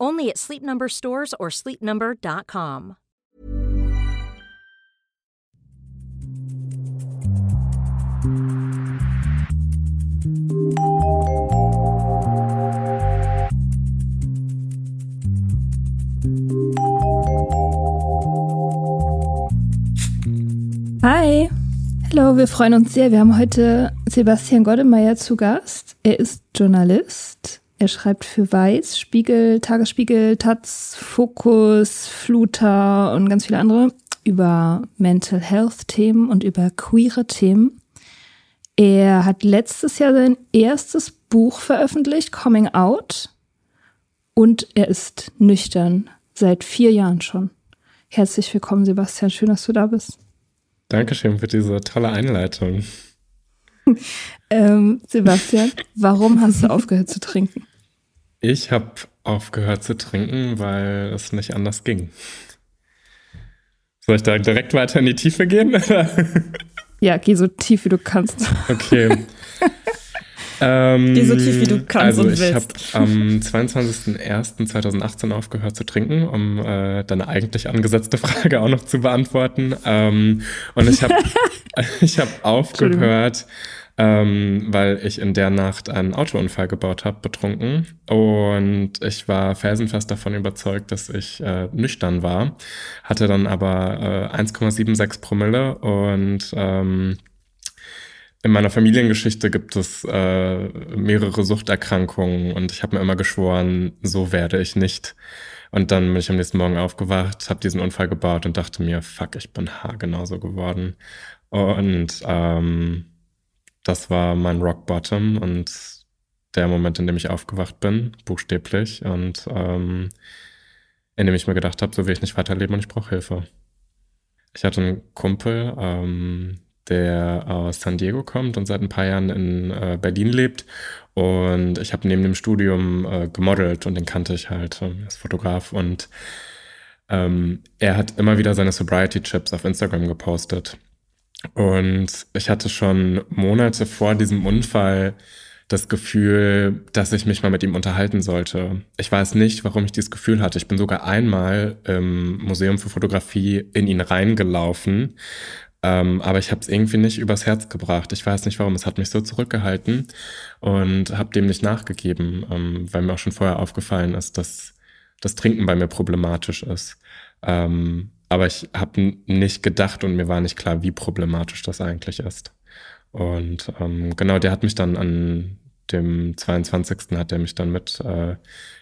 Only at Sleep Number stores or sleepnumber.com. Hi. Hallo, wir freuen uns sehr. Wir haben heute Sebastian Goddemeyer zu Gast. Er ist Journalist. Er schreibt für Weiß, Spiegel, Tagesspiegel, Taz, Fokus, Fluter und ganz viele andere über Mental Health Themen und über queere Themen. Er hat letztes Jahr sein erstes Buch veröffentlicht, Coming Out. Und er ist nüchtern seit vier Jahren schon. Herzlich willkommen, Sebastian. Schön, dass du da bist. Dankeschön für diese tolle Einleitung. Ähm, Sebastian, warum hast du aufgehört zu trinken? Ich habe aufgehört zu trinken, weil es nicht anders ging. Soll ich da direkt weiter in die Tiefe gehen? Ja, geh so tief wie du kannst. okay. ähm, Geh so tief, wie du kannst also und ich habe am 22.01.2018 aufgehört zu trinken, um äh, deine eigentlich angesetzte Frage auch noch zu beantworten. Ähm, und ich habe ich hab aufgehört, ähm, weil ich in der Nacht einen Autounfall gebaut habe, betrunken. Und ich war felsenfest davon überzeugt, dass ich äh, nüchtern war. Hatte dann aber äh, 1,76 Promille und ähm, in meiner Familiengeschichte gibt es äh, mehrere Suchterkrankungen und ich habe mir immer geschworen, so werde ich nicht. Und dann bin ich am nächsten Morgen aufgewacht, habe diesen Unfall gebaut und dachte mir, fuck, ich bin haargenauso geworden. Und ähm, das war mein Rock Bottom und der Moment, in dem ich aufgewacht bin, buchstäblich, und ähm, in dem ich mir gedacht habe, so will ich nicht weiterleben und ich brauche Hilfe. Ich hatte einen Kumpel, ähm, der aus San Diego kommt und seit ein paar Jahren in äh, Berlin lebt. Und ich habe neben dem Studium äh, gemodelt und den kannte ich halt ähm, als Fotograf. Und ähm, er hat immer wieder seine Sobriety-Chips auf Instagram gepostet. Und ich hatte schon Monate vor diesem Unfall das Gefühl, dass ich mich mal mit ihm unterhalten sollte. Ich weiß nicht, warum ich dieses Gefühl hatte. Ich bin sogar einmal im Museum für Fotografie in ihn reingelaufen, ähm, aber ich habe es irgendwie nicht übers Herz gebracht. Ich weiß nicht warum. Es hat mich so zurückgehalten und habe dem nicht nachgegeben, ähm, weil mir auch schon vorher aufgefallen ist, dass das Trinken bei mir problematisch ist. Ähm, aber ich habe nicht gedacht und mir war nicht klar, wie problematisch das eigentlich ist. Und ähm, genau, der hat mich dann an dem 22. hat er mich dann mit äh,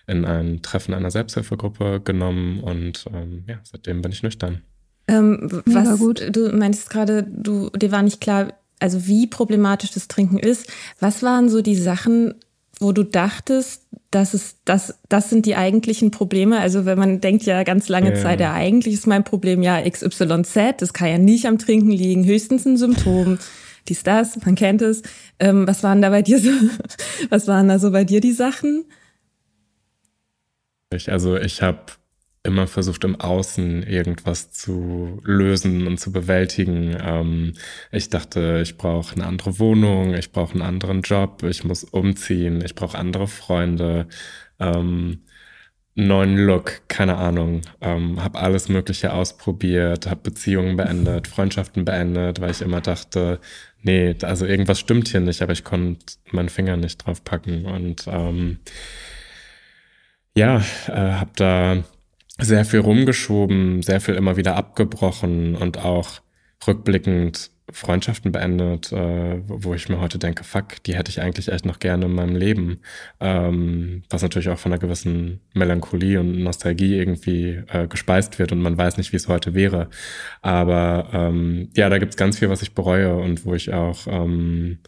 in ein Treffen einer Selbsthilfegruppe genommen und ähm, ja, seitdem bin ich nüchtern. Ähm, was gut. du meinst gerade, du dir war nicht klar, also wie problematisch das Trinken ist. Was waren so die Sachen, wo du dachtest, das ist das, das sind die eigentlichen Probleme. Also wenn man denkt ja ganz lange ja. Zeit, ja eigentlich ist mein Problem ja XYZ, das kann ja nicht am Trinken liegen, höchstens ein Symptom. Dies, das, man kennt es. Ähm, was waren da bei dir so, was waren da so bei dir die Sachen? Also ich habe immer versucht, im Außen irgendwas zu lösen und zu bewältigen. Ähm, ich dachte, ich brauche eine andere Wohnung, ich brauche einen anderen Job, ich muss umziehen, ich brauche andere Freunde, ähm, neuen Look, keine Ahnung. Ähm, habe alles Mögliche ausprobiert, habe Beziehungen beendet, Freundschaften beendet, weil ich immer dachte, nee, also irgendwas stimmt hier nicht, aber ich konnte meinen Finger nicht drauf packen und ähm, ja, äh, habe da sehr viel rumgeschoben, sehr viel immer wieder abgebrochen und auch rückblickend Freundschaften beendet, äh, wo ich mir heute denke, fuck, die hätte ich eigentlich echt noch gerne in meinem Leben. Ähm, was natürlich auch von einer gewissen Melancholie und Nostalgie irgendwie äh, gespeist wird und man weiß nicht, wie es heute wäre. Aber ähm, ja, da gibt's ganz viel, was ich bereue und wo ich auch ähm,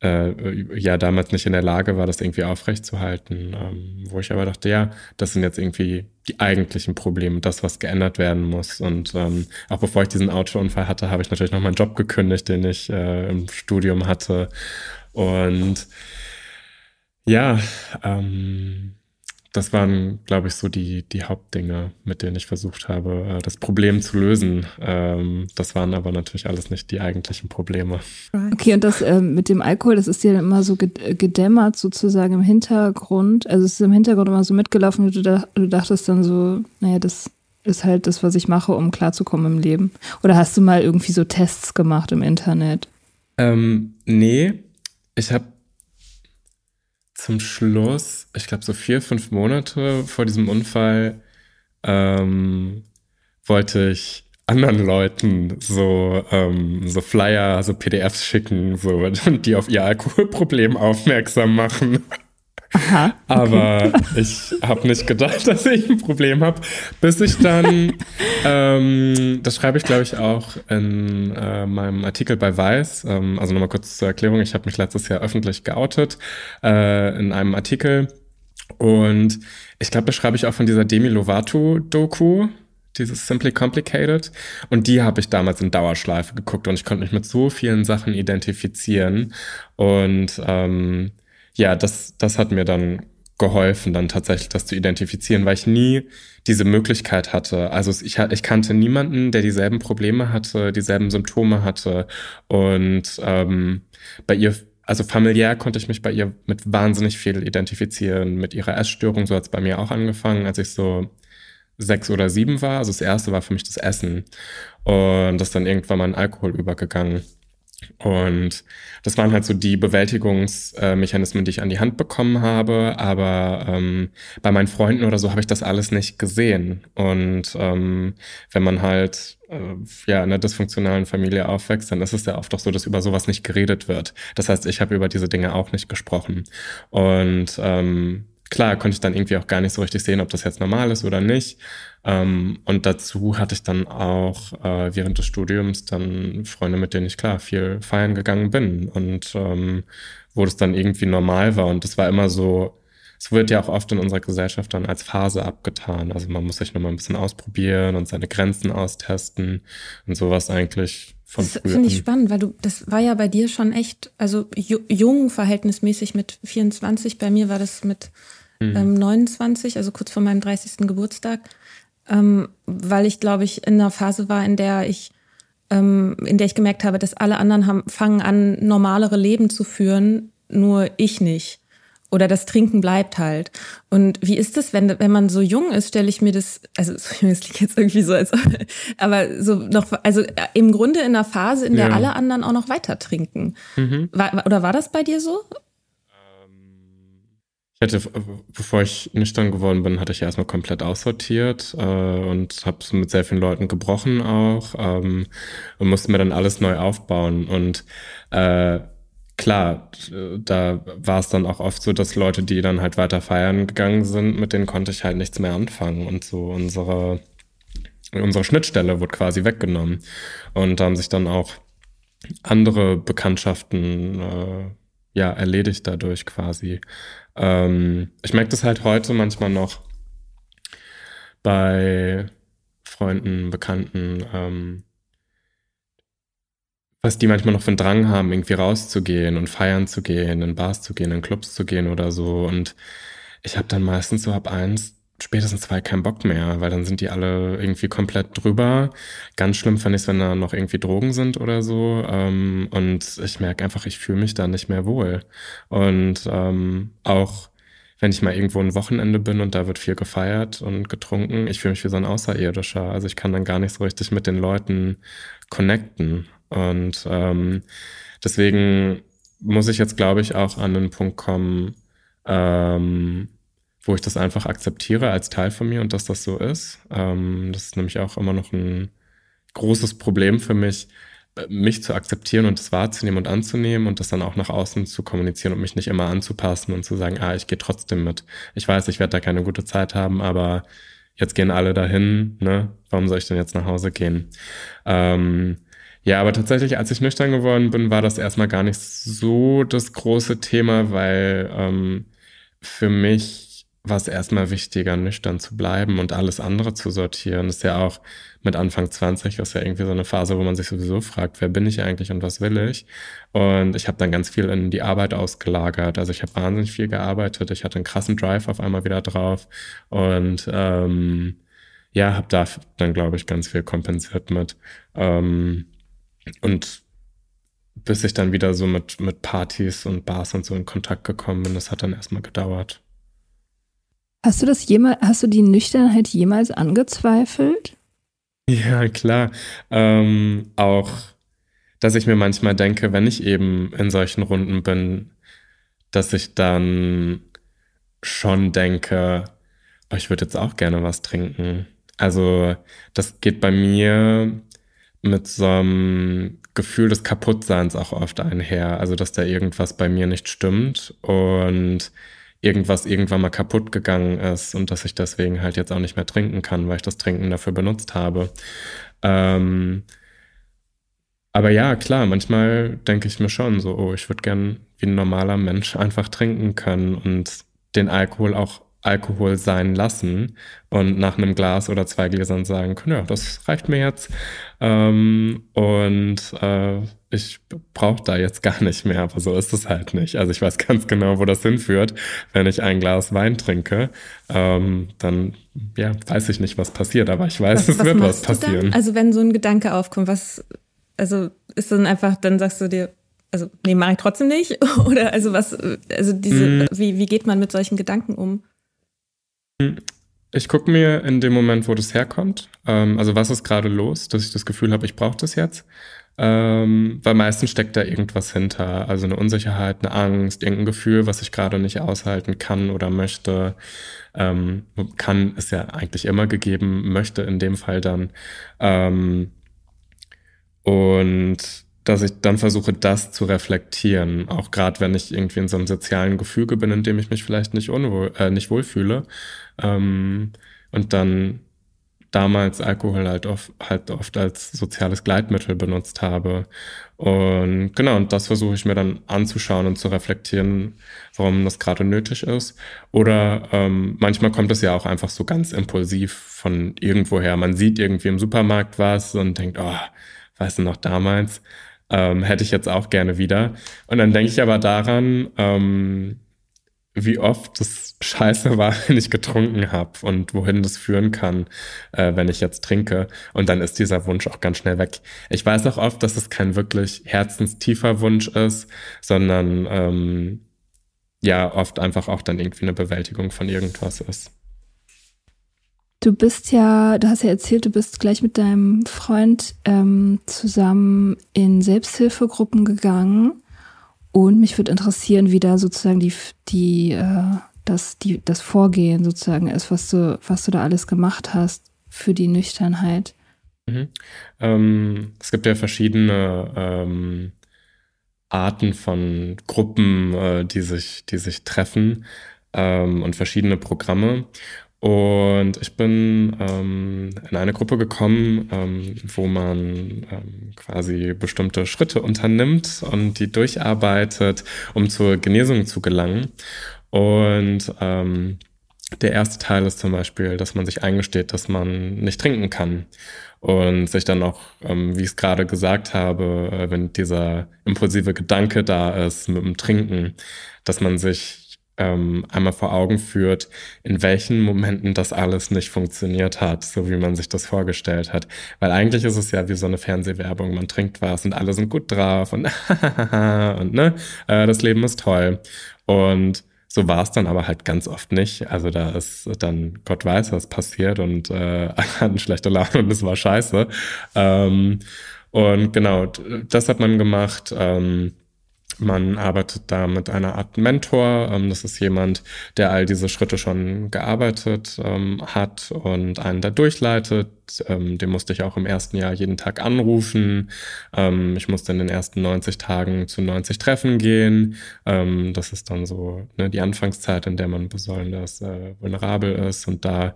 äh, ja damals nicht in der Lage war, das irgendwie aufrechtzuerhalten. Ähm, wo ich aber dachte, ja, das sind jetzt irgendwie die eigentlichen Probleme, das, was geändert werden muss. Und ähm, auch bevor ich diesen Autounfall hatte, habe ich natürlich noch meinen Job gekündigt, den ich äh, im Studium hatte. Und ja, ähm, das waren, glaube ich, so die, die Hauptdinge, mit denen ich versucht habe, äh, das Problem zu lösen. Ähm, das waren aber natürlich alles nicht die eigentlichen Probleme. Okay, und das äh, mit dem Alkohol, das ist dir dann immer so gedämmert sozusagen im Hintergrund. Also es ist im Hintergrund immer so mitgelaufen, du, du dachtest dann so, naja, das ist halt das, was ich mache, um klarzukommen im Leben. Oder hast du mal irgendwie so Tests gemacht im Internet? Ähm, nee, ich habe zum Schluss, ich glaube so vier, fünf Monate vor diesem Unfall, ähm, wollte ich anderen Leuten so, ähm, so Flyer, so PDFs schicken, so, die auf ihr Alkoholproblem aufmerksam machen. Aha, okay. Aber ich habe nicht gedacht, dass ich ein Problem habe, bis ich dann, ähm, das schreibe ich glaube ich auch in äh, meinem Artikel bei Weiß, ähm, also nochmal kurz zur Erklärung, ich habe mich letztes Jahr öffentlich geoutet äh, in einem Artikel und ich glaube, da schreibe ich auch von dieser Demi Lovato-Doku, dieses Simply Complicated. Und die habe ich damals in Dauerschleife geguckt und ich konnte mich mit so vielen Sachen identifizieren. Und ähm, ja, das, das hat mir dann geholfen, dann tatsächlich das zu identifizieren, weil ich nie diese Möglichkeit hatte. Also ich, ich kannte niemanden, der dieselben Probleme hatte, dieselben Symptome hatte. Und ähm, bei ihr, also familiär konnte ich mich bei ihr mit wahnsinnig viel identifizieren, mit ihrer Essstörung. So hat es bei mir auch angefangen, als ich so sechs oder sieben war. Also das erste war für mich das Essen. Und das dann irgendwann mal in Alkohol übergegangen. Und das waren halt so die Bewältigungsmechanismen, die ich an die Hand bekommen habe. Aber ähm, bei meinen Freunden oder so habe ich das alles nicht gesehen. Und ähm, wenn man halt äh, ja in einer dysfunktionalen Familie aufwächst, dann ist es ja oft auch so, dass über sowas nicht geredet wird. Das heißt, ich habe über diese Dinge auch nicht gesprochen. Und ähm, klar konnte ich dann irgendwie auch gar nicht so richtig sehen, ob das jetzt normal ist oder nicht. Ähm, und dazu hatte ich dann auch äh, während des Studiums dann Freunde, mit denen ich klar viel feiern gegangen bin und ähm, wo das dann irgendwie normal war. Und das war immer so, es wird ja auch oft in unserer Gesellschaft dann als Phase abgetan. Also man muss sich nochmal ein bisschen ausprobieren und seine Grenzen austesten und sowas eigentlich von Das finde ich spannend, weil du, das war ja bei dir schon echt, also jung verhältnismäßig mit 24. Bei mir war das mit mhm. ähm, 29, also kurz vor meinem 30. Geburtstag ähm, weil ich, glaube ich, in einer Phase war, in der ich, ähm, in der ich gemerkt habe, dass alle anderen haben, fangen an, normalere Leben zu führen, nur ich nicht. Oder das Trinken bleibt halt. Und wie ist das, wenn, wenn man so jung ist, stelle ich mir das, also es klingt jetzt irgendwie so, als, aber so noch, also im Grunde in einer Phase, in der ja. alle anderen auch noch weiter trinken. Mhm. War, oder war das bei dir so? Ich hätte, bevor ich nüchtern geworden bin, hatte ich erstmal komplett aussortiert äh, und habe mit sehr vielen Leuten gebrochen auch ähm, und musste mir dann alles neu aufbauen. Und äh, klar, da war es dann auch oft so, dass Leute, die dann halt weiter feiern gegangen sind, mit denen konnte ich halt nichts mehr anfangen. Und so unsere, unsere Schnittstelle wurde quasi weggenommen. Und da haben sich dann auch andere Bekanntschaften äh, ja erledigt dadurch quasi. Ähm, ich merke das halt heute manchmal noch bei Freunden, Bekannten, ähm, was die manchmal noch für einen Drang haben, irgendwie rauszugehen und feiern zu gehen, in Bars zu gehen, in Clubs zu gehen oder so. Und ich habe dann meistens so ab eins, spätestens zwei keinen Bock mehr, weil dann sind die alle irgendwie komplett drüber. Ganz schlimm fand ich es, wenn da noch irgendwie Drogen sind oder so. Ähm, und ich merke einfach, ich fühle mich da nicht mehr wohl. Und ähm, auch wenn ich mal irgendwo ein Wochenende bin und da wird viel gefeiert und getrunken, ich fühle mich wie so ein Außerirdischer. Also ich kann dann gar nicht so richtig mit den Leuten connecten. Und ähm, deswegen muss ich jetzt, glaube ich, auch an den Punkt kommen, ähm, wo ich das einfach akzeptiere als Teil von mir und dass das so ist. Ähm, das ist nämlich auch immer noch ein großes Problem für mich, äh, mich zu akzeptieren und das wahrzunehmen und anzunehmen und das dann auch nach außen zu kommunizieren und mich nicht immer anzupassen und zu sagen, ah, ich gehe trotzdem mit. Ich weiß, ich werde da keine gute Zeit haben, aber jetzt gehen alle dahin, ne? Warum soll ich denn jetzt nach Hause gehen? Ähm, ja, aber tatsächlich, als ich nüchtern geworden bin, war das erstmal gar nicht so das große Thema, weil ähm, für mich war es erstmal wichtiger, nüchtern zu bleiben und alles andere zu sortieren. Das ist ja auch mit Anfang 20, ist ja irgendwie so eine Phase, wo man sich sowieso fragt, wer bin ich eigentlich und was will ich? Und ich habe dann ganz viel in die Arbeit ausgelagert. Also ich habe wahnsinnig viel gearbeitet. Ich hatte einen krassen Drive auf einmal wieder drauf und ähm, ja, habe da dann, glaube ich, ganz viel kompensiert mit. Ähm, und bis ich dann wieder so mit, mit Partys und Bars und so in Kontakt gekommen bin, das hat dann erstmal gedauert. Hast du das jemals, hast du die Nüchternheit jemals angezweifelt? Ja, klar. Ähm, auch, dass ich mir manchmal denke, wenn ich eben in solchen Runden bin, dass ich dann schon denke, oh, ich würde jetzt auch gerne was trinken. Also das geht bei mir mit so einem Gefühl des Kaputtseins auch oft einher. Also, dass da irgendwas bei mir nicht stimmt und irgendwas irgendwann mal kaputt gegangen ist und dass ich deswegen halt jetzt auch nicht mehr trinken kann, weil ich das Trinken dafür benutzt habe. Ähm, aber ja, klar, manchmal denke ich mir schon so, oh, ich würde gern wie ein normaler Mensch einfach trinken können und den Alkohol auch Alkohol sein lassen und nach einem Glas oder zwei Gläsern sagen können, ja, das reicht mir jetzt. Ähm, und äh, ich brauche da jetzt gar nicht mehr, aber so ist es halt nicht. Also ich weiß ganz genau, wo das hinführt. Wenn ich ein Glas Wein trinke, ähm, dann ja, weiß ich nicht, was passiert, aber ich weiß, was, es was wird was passieren. Also wenn so ein Gedanke aufkommt, was, also ist dann einfach, dann sagst du dir, also nee, mache ich trotzdem nicht? Oder also was, also diese, mm. wie, wie geht man mit solchen Gedanken um? Ich gucke mir in dem Moment, wo das herkommt, ähm, also was ist gerade los, dass ich das Gefühl habe, ich brauche das jetzt. Ähm, weil meistens steckt da irgendwas hinter, also eine Unsicherheit, eine Angst, irgendein Gefühl, was ich gerade nicht aushalten kann oder möchte. Ähm, kann ist ja eigentlich immer gegeben, möchte in dem Fall dann. Ähm, und dass ich dann versuche, das zu reflektieren. Auch gerade wenn ich irgendwie in so einem sozialen Gefüge bin, in dem ich mich vielleicht nicht, unwohl, äh, nicht wohlfühle. Ähm, und dann damals Alkohol halt oft, halt oft als soziales Gleitmittel benutzt habe. Und genau, und das versuche ich mir dann anzuschauen und zu reflektieren, warum das gerade nötig ist. Oder ähm, manchmal kommt es ja auch einfach so ganz impulsiv von irgendwoher. Man sieht irgendwie im Supermarkt was und denkt, oh, weißt du noch damals? Ähm, hätte ich jetzt auch gerne wieder. Und dann denke ich aber daran, ähm, wie oft das scheiße war, wenn ich getrunken habe und wohin das führen kann, äh, wenn ich jetzt trinke. Und dann ist dieser Wunsch auch ganz schnell weg. Ich weiß auch oft, dass es kein wirklich herzenstiefer Wunsch ist, sondern ähm, ja, oft einfach auch dann irgendwie eine Bewältigung von irgendwas ist. Du bist ja, du hast ja erzählt, du bist gleich mit deinem Freund ähm, zusammen in Selbsthilfegruppen gegangen. Und mich würde interessieren, wie da sozusagen die, die, äh, das, die, das Vorgehen sozusagen ist, was du, was du da alles gemacht hast für die Nüchternheit. Mhm. Ähm, es gibt ja verschiedene ähm, Arten von Gruppen, äh, die, sich, die sich treffen ähm, und verschiedene Programme. Und ich bin ähm, in eine Gruppe gekommen, ähm, wo man ähm, quasi bestimmte Schritte unternimmt und die durcharbeitet, um zur Genesung zu gelangen. Und ähm, der erste Teil ist zum Beispiel, dass man sich eingesteht, dass man nicht trinken kann und sich dann auch, ähm, wie ich es gerade gesagt habe, äh, wenn dieser impulsive Gedanke da ist mit dem Trinken, dass man sich ähm, einmal vor Augen führt, in welchen Momenten das alles nicht funktioniert hat, so wie man sich das vorgestellt hat. Weil eigentlich ist es ja wie so eine Fernsehwerbung. Man trinkt was und alle sind gut drauf und, und ne, äh, das Leben ist toll. Und so war es dann aber halt ganz oft nicht. Also da ist dann, Gott weiß, was passiert und äh, hatten schlechte Laune und es war scheiße. Ähm, und genau, das hat man gemacht. Ähm, man arbeitet da mit einer Art Mentor. Ähm, das ist jemand, der all diese Schritte schon gearbeitet ähm, hat und einen da durchleitet. Ähm, den musste ich auch im ersten Jahr jeden Tag anrufen. Ähm, ich musste in den ersten 90 Tagen zu 90 Treffen gehen. Ähm, das ist dann so ne, die Anfangszeit, in der man besonders äh, vulnerabel ist. Und da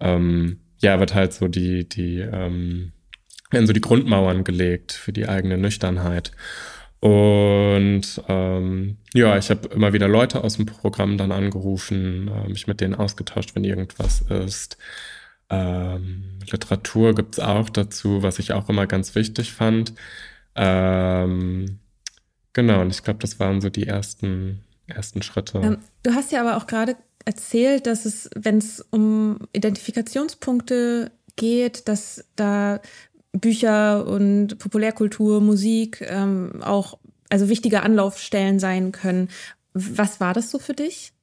ähm, ja, wird halt so die, die, werden so die Grundmauern gelegt für die eigene Nüchternheit. Und ähm, ja, ich habe immer wieder Leute aus dem Programm dann angerufen, äh, mich mit denen ausgetauscht, wenn irgendwas ist. Ähm, Literatur gibt's auch dazu, was ich auch immer ganz wichtig fand. Ähm, genau, und ich glaube, das waren so die ersten, ersten Schritte. Ähm, du hast ja aber auch gerade erzählt, dass es, wenn es um Identifikationspunkte geht, dass da Bücher und Populärkultur, Musik ähm, auch also wichtige Anlaufstellen sein können. Was war das so für dich?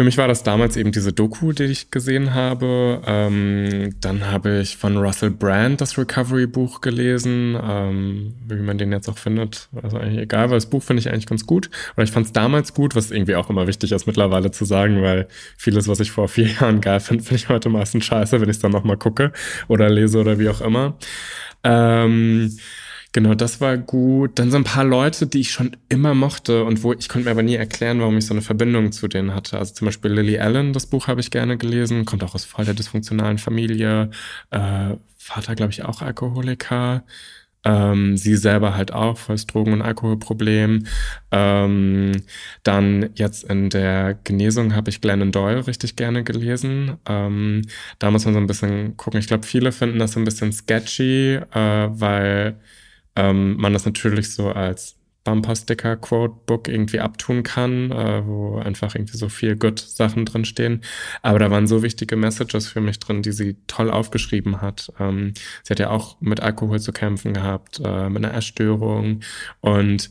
Für mich war das damals eben diese Doku, die ich gesehen habe. Ähm, dann habe ich von Russell Brand das Recovery-Buch gelesen, ähm, wie man den jetzt auch findet. Also eigentlich egal, weil das Buch finde ich eigentlich ganz gut. Oder ich fand es damals gut, was irgendwie auch immer wichtig ist mittlerweile zu sagen, weil vieles, was ich vor vier Jahren geil finde, finde ich heute meistens scheiße, wenn ich es dann nochmal gucke oder lese oder wie auch immer. Ähm, Genau, das war gut. Dann so ein paar Leute, die ich schon immer mochte und wo ich konnte mir aber nie erklären, warum ich so eine Verbindung zu denen hatte. Also zum Beispiel Lily Allen, das Buch habe ich gerne gelesen, kommt auch aus voll der dysfunktionalen Familie. Äh, Vater, glaube ich, auch Alkoholiker. Ähm, sie selber halt auch, volles Drogen- und Alkoholproblem. Ähm, dann jetzt in der Genesung habe ich Glennon Doyle richtig gerne gelesen. Ähm, da muss man so ein bisschen gucken. Ich glaube, viele finden das so ein bisschen sketchy, äh, weil ähm, man das natürlich so als Bumper-Sticker-Quote-Book irgendwie abtun kann, äh, wo einfach irgendwie so viel Good-Sachen drinstehen. Aber da waren so wichtige Messages für mich drin, die sie toll aufgeschrieben hat. Ähm, sie hat ja auch mit Alkohol zu kämpfen gehabt, äh, mit einer Erstörung. Und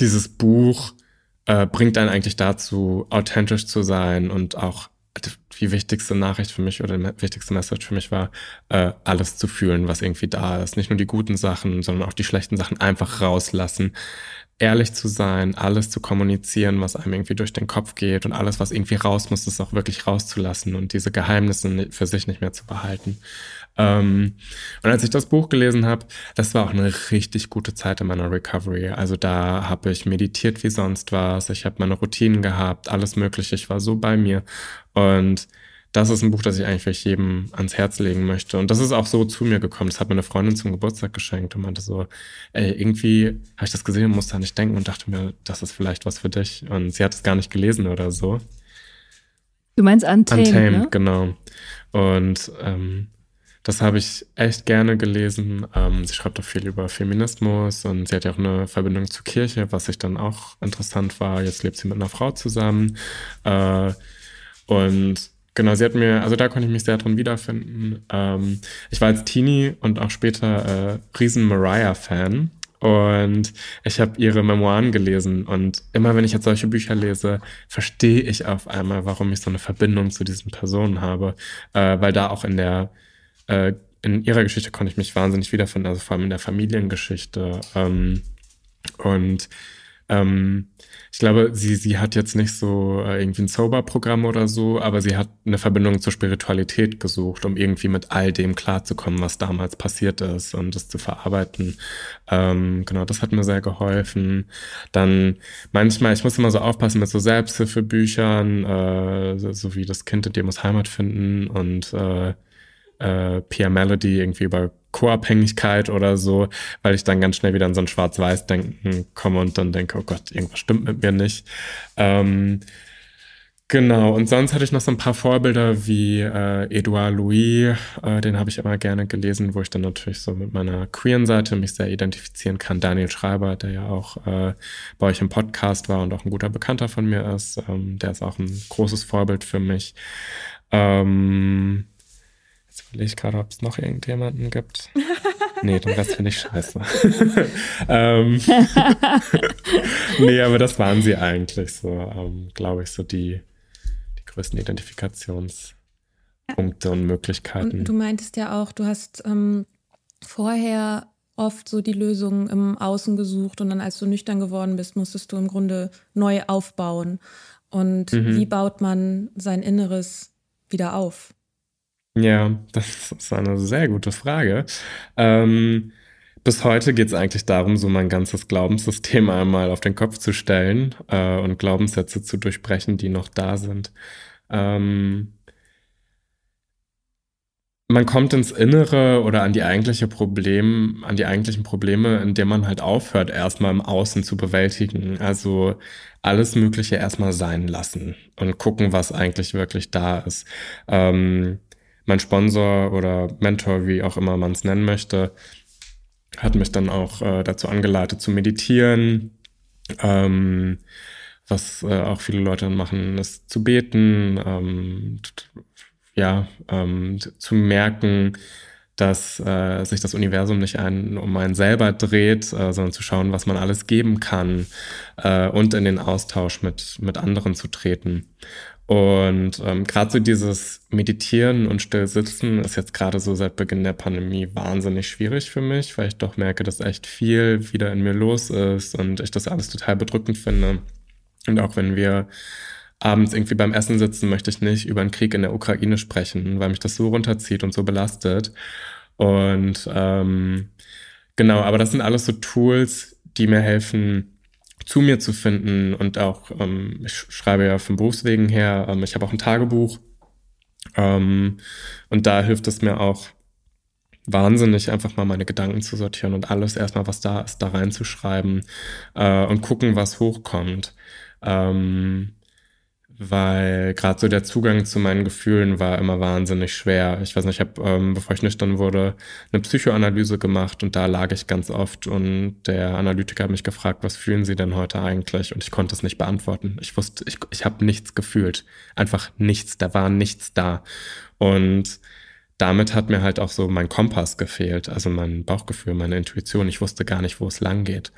dieses Buch äh, bringt einen eigentlich dazu, authentisch zu sein und auch die wichtigste Nachricht für mich oder die wichtigste Message für mich war, äh, alles zu fühlen, was irgendwie da ist. Nicht nur die guten Sachen, sondern auch die schlechten Sachen einfach rauslassen. Ehrlich zu sein, alles zu kommunizieren, was einem irgendwie durch den Kopf geht und alles, was irgendwie raus muss, ist auch wirklich rauszulassen und diese Geheimnisse für sich nicht mehr zu behalten. Ähm, und als ich das Buch gelesen habe, das war auch eine richtig gute Zeit in meiner Recovery. Also da habe ich meditiert wie sonst was, ich habe meine Routinen gehabt, alles Mögliche. Ich war so bei mir. Und das ist ein Buch, das ich eigentlich jedem ans Herz legen möchte. Und das ist auch so zu mir gekommen. Das hat mir eine Freundin zum Geburtstag geschenkt und meinte so, ey, irgendwie habe ich das gesehen und musste da nicht denken und dachte mir, das ist vielleicht was für dich. Und sie hat es gar nicht gelesen oder so. Du meinst Untamed, Untamed, ne? genau. Und ähm, das habe ich echt gerne gelesen. Ähm, sie schreibt auch viel über Feminismus und sie hat ja auch eine Verbindung zur Kirche, was ich dann auch interessant war. Jetzt lebt sie mit einer Frau zusammen. Äh, und genau, sie hat mir, also da konnte ich mich sehr drin wiederfinden. Ähm, ich war als Teenie und auch später äh, riesen Mariah-Fan. Und ich habe ihre Memoiren gelesen. Und immer wenn ich jetzt solche Bücher lese, verstehe ich auf einmal, warum ich so eine Verbindung zu diesen Personen habe. Äh, weil da auch in der äh, in ihrer Geschichte konnte ich mich wahnsinnig wiederfinden, also vor allem in der Familiengeschichte. Ähm, und ähm, ich glaube, sie, sie hat jetzt nicht so äh, irgendwie ein Sober-Programm oder so, aber sie hat eine Verbindung zur Spiritualität gesucht, um irgendwie mit all dem klarzukommen, was damals passiert ist und das zu verarbeiten. Ähm, genau, das hat mir sehr geholfen. Dann manchmal, ich muss immer so aufpassen mit so Selbsthilfebüchern, äh, so, so wie das Kind in dir muss Heimat finden und äh, äh, Pierre Melody irgendwie über Co-Abhängigkeit oder so, weil ich dann ganz schnell wieder in so ein Schwarz-Weiß-Denken komme und dann denke, oh Gott, irgendwas stimmt mit mir nicht. Ähm, genau, und sonst hatte ich noch so ein paar Vorbilder wie äh, Edouard Louis, äh, den habe ich immer gerne gelesen, wo ich dann natürlich so mit meiner queeren Seite mich sehr identifizieren kann. Daniel Schreiber, der ja auch äh, bei euch im Podcast war und auch ein guter Bekannter von mir ist, ähm, der ist auch ein großes Vorbild für mich. Ähm, Jetzt überlege ich gerade, ob es noch irgendjemanden gibt. nee, den Rest finde ich scheiße. ähm, nee, aber das waren sie eigentlich so, ähm, glaube ich, so die, die größten Identifikationspunkte und Möglichkeiten. Und du meintest ja auch, du hast ähm, vorher oft so die Lösung im Außen gesucht und dann, als du nüchtern geworden bist, musstest du im Grunde neu aufbauen. Und mhm. wie baut man sein Inneres wieder auf? Ja, das ist eine sehr gute Frage. Ähm, bis heute geht es eigentlich darum, so mein ganzes Glaubenssystem einmal auf den Kopf zu stellen äh, und Glaubenssätze zu durchbrechen, die noch da sind. Ähm, man kommt ins Innere oder an die eigentliche Problem, an die eigentlichen Probleme, indem man halt aufhört, erstmal im Außen zu bewältigen. Also alles Mögliche erstmal sein lassen und gucken, was eigentlich wirklich da ist. Ähm, mein Sponsor oder Mentor, wie auch immer man es nennen möchte, hat mich dann auch äh, dazu angeleitet zu meditieren. Ähm, was äh, auch viele Leute machen, ist zu beten, ähm, ja, ähm, zu merken, dass äh, sich das Universum nicht ein, um einen selber dreht, äh, sondern zu schauen, was man alles geben kann äh, und in den Austausch mit, mit anderen zu treten. Und ähm, gerade so dieses Meditieren und Stillsitzen ist jetzt gerade so seit Beginn der Pandemie wahnsinnig schwierig für mich, weil ich doch merke, dass echt viel wieder in mir los ist und ich das alles total bedrückend finde. Und auch wenn wir abends irgendwie beim Essen sitzen, möchte ich nicht über den Krieg in der Ukraine sprechen, weil mich das so runterzieht und so belastet. Und ähm, genau, aber das sind alles so Tools, die mir helfen, zu mir zu finden und auch, ähm, ich schreibe ja vom Berufswegen her, ähm, ich habe auch ein Tagebuch ähm, und da hilft es mir auch wahnsinnig, einfach mal meine Gedanken zu sortieren und alles erstmal, was da ist, da reinzuschreiben äh, und gucken, was hochkommt. Ähm, weil gerade so der Zugang zu meinen Gefühlen war immer wahnsinnig schwer. Ich weiß nicht, ich habe, ähm, bevor ich nüchtern wurde, eine Psychoanalyse gemacht und da lag ich ganz oft und der Analytiker hat mich gefragt, was fühlen Sie denn heute eigentlich? Und ich konnte es nicht beantworten. Ich wusste, ich, ich habe nichts gefühlt. Einfach nichts, da war nichts da. Und damit hat mir halt auch so mein Kompass gefehlt, also mein Bauchgefühl, meine Intuition. Ich wusste gar nicht, wo es lang geht.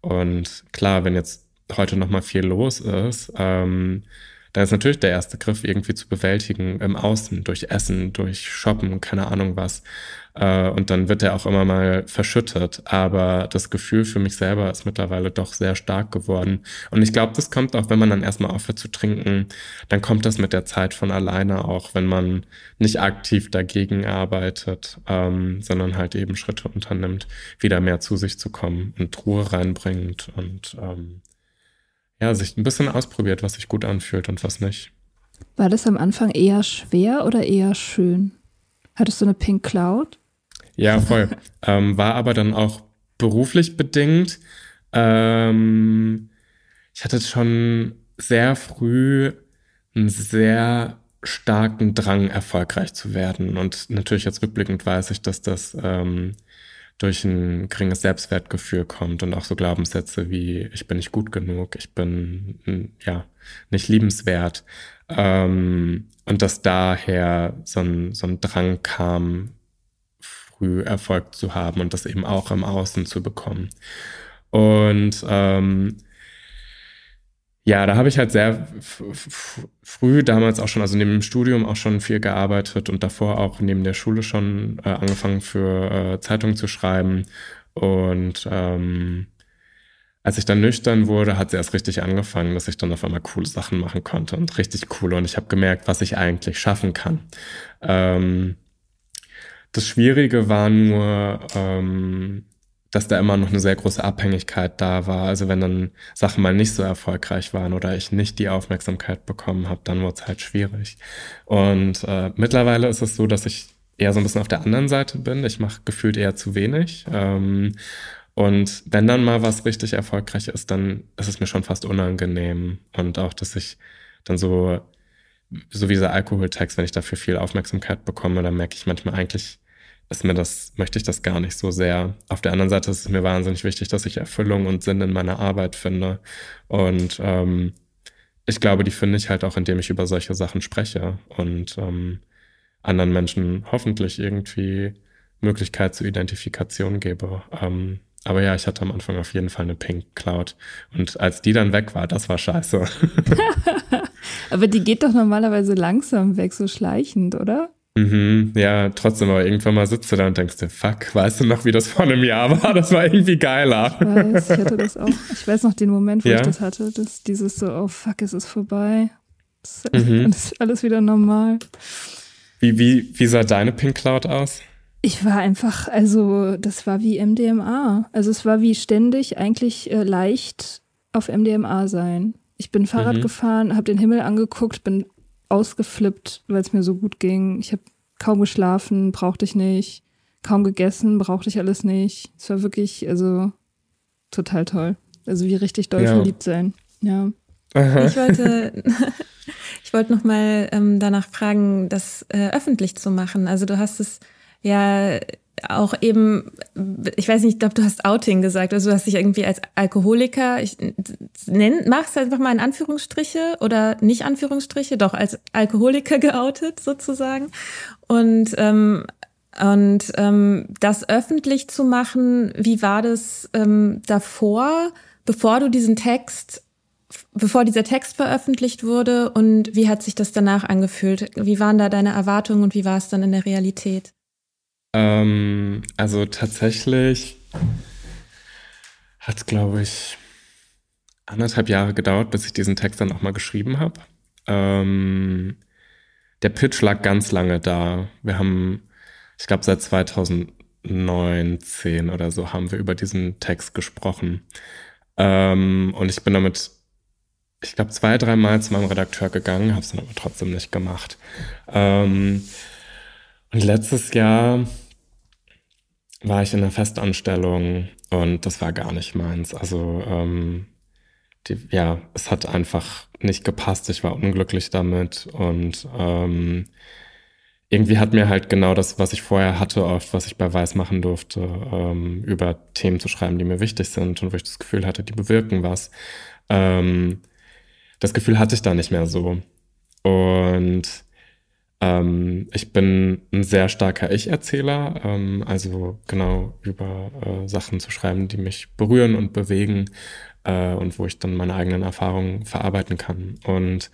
Und klar, wenn jetzt heute noch mal viel los ist, ähm, da ist natürlich der erste Griff irgendwie zu bewältigen im Außen, durch Essen, durch Shoppen, keine Ahnung was. Äh, und dann wird er auch immer mal verschüttet. Aber das Gefühl für mich selber ist mittlerweile doch sehr stark geworden. Und ich glaube, das kommt auch, wenn man dann erstmal aufhört zu trinken, dann kommt das mit der Zeit von alleine auch, wenn man nicht aktiv dagegen arbeitet, ähm, sondern halt eben Schritte unternimmt, wieder mehr zu sich zu kommen und Ruhe reinbringt und ähm, ja, sich ein bisschen ausprobiert, was sich gut anfühlt und was nicht. War das am Anfang eher schwer oder eher schön? Hattest du eine Pink Cloud? Ja, voll. ähm, war aber dann auch beruflich bedingt. Ähm, ich hatte schon sehr früh einen sehr starken Drang, erfolgreich zu werden. Und natürlich jetzt rückblickend weiß ich, dass das ähm, durch ein geringes Selbstwertgefühl kommt und auch so Glaubenssätze wie ich bin nicht gut genug, ich bin ja nicht liebenswert ähm, und dass daher so ein, so ein Drang kam, früh Erfolg zu haben und das eben auch im Außen zu bekommen. Und ähm, ja, da habe ich halt sehr früh damals auch schon, also neben dem Studium auch schon viel gearbeitet und davor auch neben der Schule schon äh, angefangen für äh, Zeitungen zu schreiben. Und ähm, als ich dann nüchtern wurde, hat sie erst richtig angefangen, dass ich dann auf einmal coole Sachen machen konnte und richtig coole. Und ich habe gemerkt, was ich eigentlich schaffen kann. Ähm, das Schwierige war nur, ähm, dass da immer noch eine sehr große Abhängigkeit da war. Also wenn dann Sachen mal nicht so erfolgreich waren oder ich nicht die Aufmerksamkeit bekommen habe, dann wurde es halt schwierig. Und äh, mittlerweile ist es so, dass ich eher so ein bisschen auf der anderen Seite bin. Ich mache gefühlt eher zu wenig. Ähm, und wenn dann mal was richtig erfolgreich ist, dann ist es mir schon fast unangenehm. Und auch, dass ich dann so, so wie dieser Alkoholtext, wenn ich dafür viel Aufmerksamkeit bekomme, dann merke ich manchmal eigentlich, ist mir das, möchte ich das gar nicht so sehr. Auf der anderen Seite ist es mir wahnsinnig wichtig, dass ich Erfüllung und Sinn in meiner Arbeit finde. Und ähm, ich glaube, die finde ich halt auch, indem ich über solche Sachen spreche und ähm, anderen Menschen hoffentlich irgendwie Möglichkeit zur Identifikation gebe. Ähm, aber ja, ich hatte am Anfang auf jeden Fall eine Pink Cloud. Und als die dann weg war, das war scheiße. aber die geht doch normalerweise langsam weg, so schleichend, oder? Mhm, ja, trotzdem, aber irgendwann mal sitzt du da und denkst dir, fuck, weißt du noch, wie das vor einem Jahr war? Das war irgendwie geiler. Ich weiß, ich hatte das auch. Ich weiß noch den Moment, wo ja? ich das hatte, dass dieses so, oh fuck, es ist vorbei. Es ist mhm. alles, alles wieder normal. Wie, wie, wie sah deine Pink Cloud aus? Ich war einfach, also das war wie MDMA. Also es war wie ständig eigentlich äh, leicht auf MDMA sein. Ich bin Fahrrad mhm. gefahren, habe den Himmel angeguckt, bin ausgeflippt, weil es mir so gut ging. Ich habe kaum geschlafen, brauchte ich nicht. Kaum gegessen, brauchte ich alles nicht. Es war wirklich, also total toll. Also wie richtig doll ja. verliebt sein. Ja. Ich wollte, ich wollte noch mal ähm, danach fragen, das äh, öffentlich zu machen. Also du hast es ja auch eben, ich weiß nicht, ich glaube, du hast Outing gesagt, also du hast dich irgendwie als Alkoholiker, ich nenn, mach's einfach mal in Anführungsstriche oder nicht Anführungsstriche, doch als Alkoholiker geoutet sozusagen. Und ähm, und ähm, das öffentlich zu machen, wie war das ähm, davor, bevor du diesen Text, bevor dieser Text veröffentlicht wurde und wie hat sich das danach angefühlt? Wie waren da deine Erwartungen und wie war es dann in der Realität? Ähm, also tatsächlich hat es, glaube ich, anderthalb Jahre gedauert, bis ich diesen Text dann auch mal geschrieben habe. Ähm, der Pitch lag ganz lange da. Wir haben, ich glaube, seit 2019 oder so haben wir über diesen Text gesprochen. Ähm, und ich bin damit, ich glaube, zwei, dreimal zu meinem Redakteur gegangen, habe es dann aber trotzdem nicht gemacht. Ähm, und letztes Jahr war ich in einer Festanstellung und das war gar nicht meins. Also ähm, die, ja, es hat einfach nicht gepasst. Ich war unglücklich damit und ähm, irgendwie hat mir halt genau das, was ich vorher hatte, oft, was ich bei Weiß machen durfte, ähm, über Themen zu schreiben, die mir wichtig sind und wo ich das Gefühl hatte, die bewirken was. Ähm, das Gefühl hatte ich da nicht mehr so. Und ähm, ich bin ein sehr starker Ich-Erzähler, ähm, also genau über äh, Sachen zu schreiben, die mich berühren und bewegen äh, und wo ich dann meine eigenen Erfahrungen verarbeiten kann. Und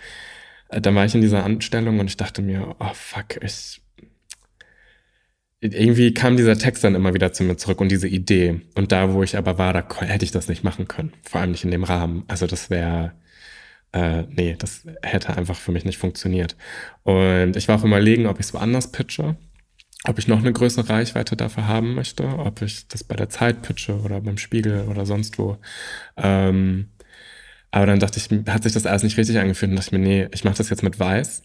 äh, dann war ich in dieser Anstellung und ich dachte mir, oh fuck, ich irgendwie kam dieser Text dann immer wieder zu mir zurück und diese Idee. Und da, wo ich aber war, da hätte ich das nicht machen können. Vor allem nicht in dem Rahmen. Also das wäre äh, nee, das hätte einfach für mich nicht funktioniert. Und ich war auch überlegen, ob ich es woanders pitche, ob ich noch eine größere Reichweite dafür haben möchte, ob ich das bei der Zeit pitche oder beim Spiegel oder sonst wo. Ähm, aber dann dachte ich, hat sich das alles nicht richtig angefühlt und dachte ich mir, nee, ich mache das jetzt mit Weiß.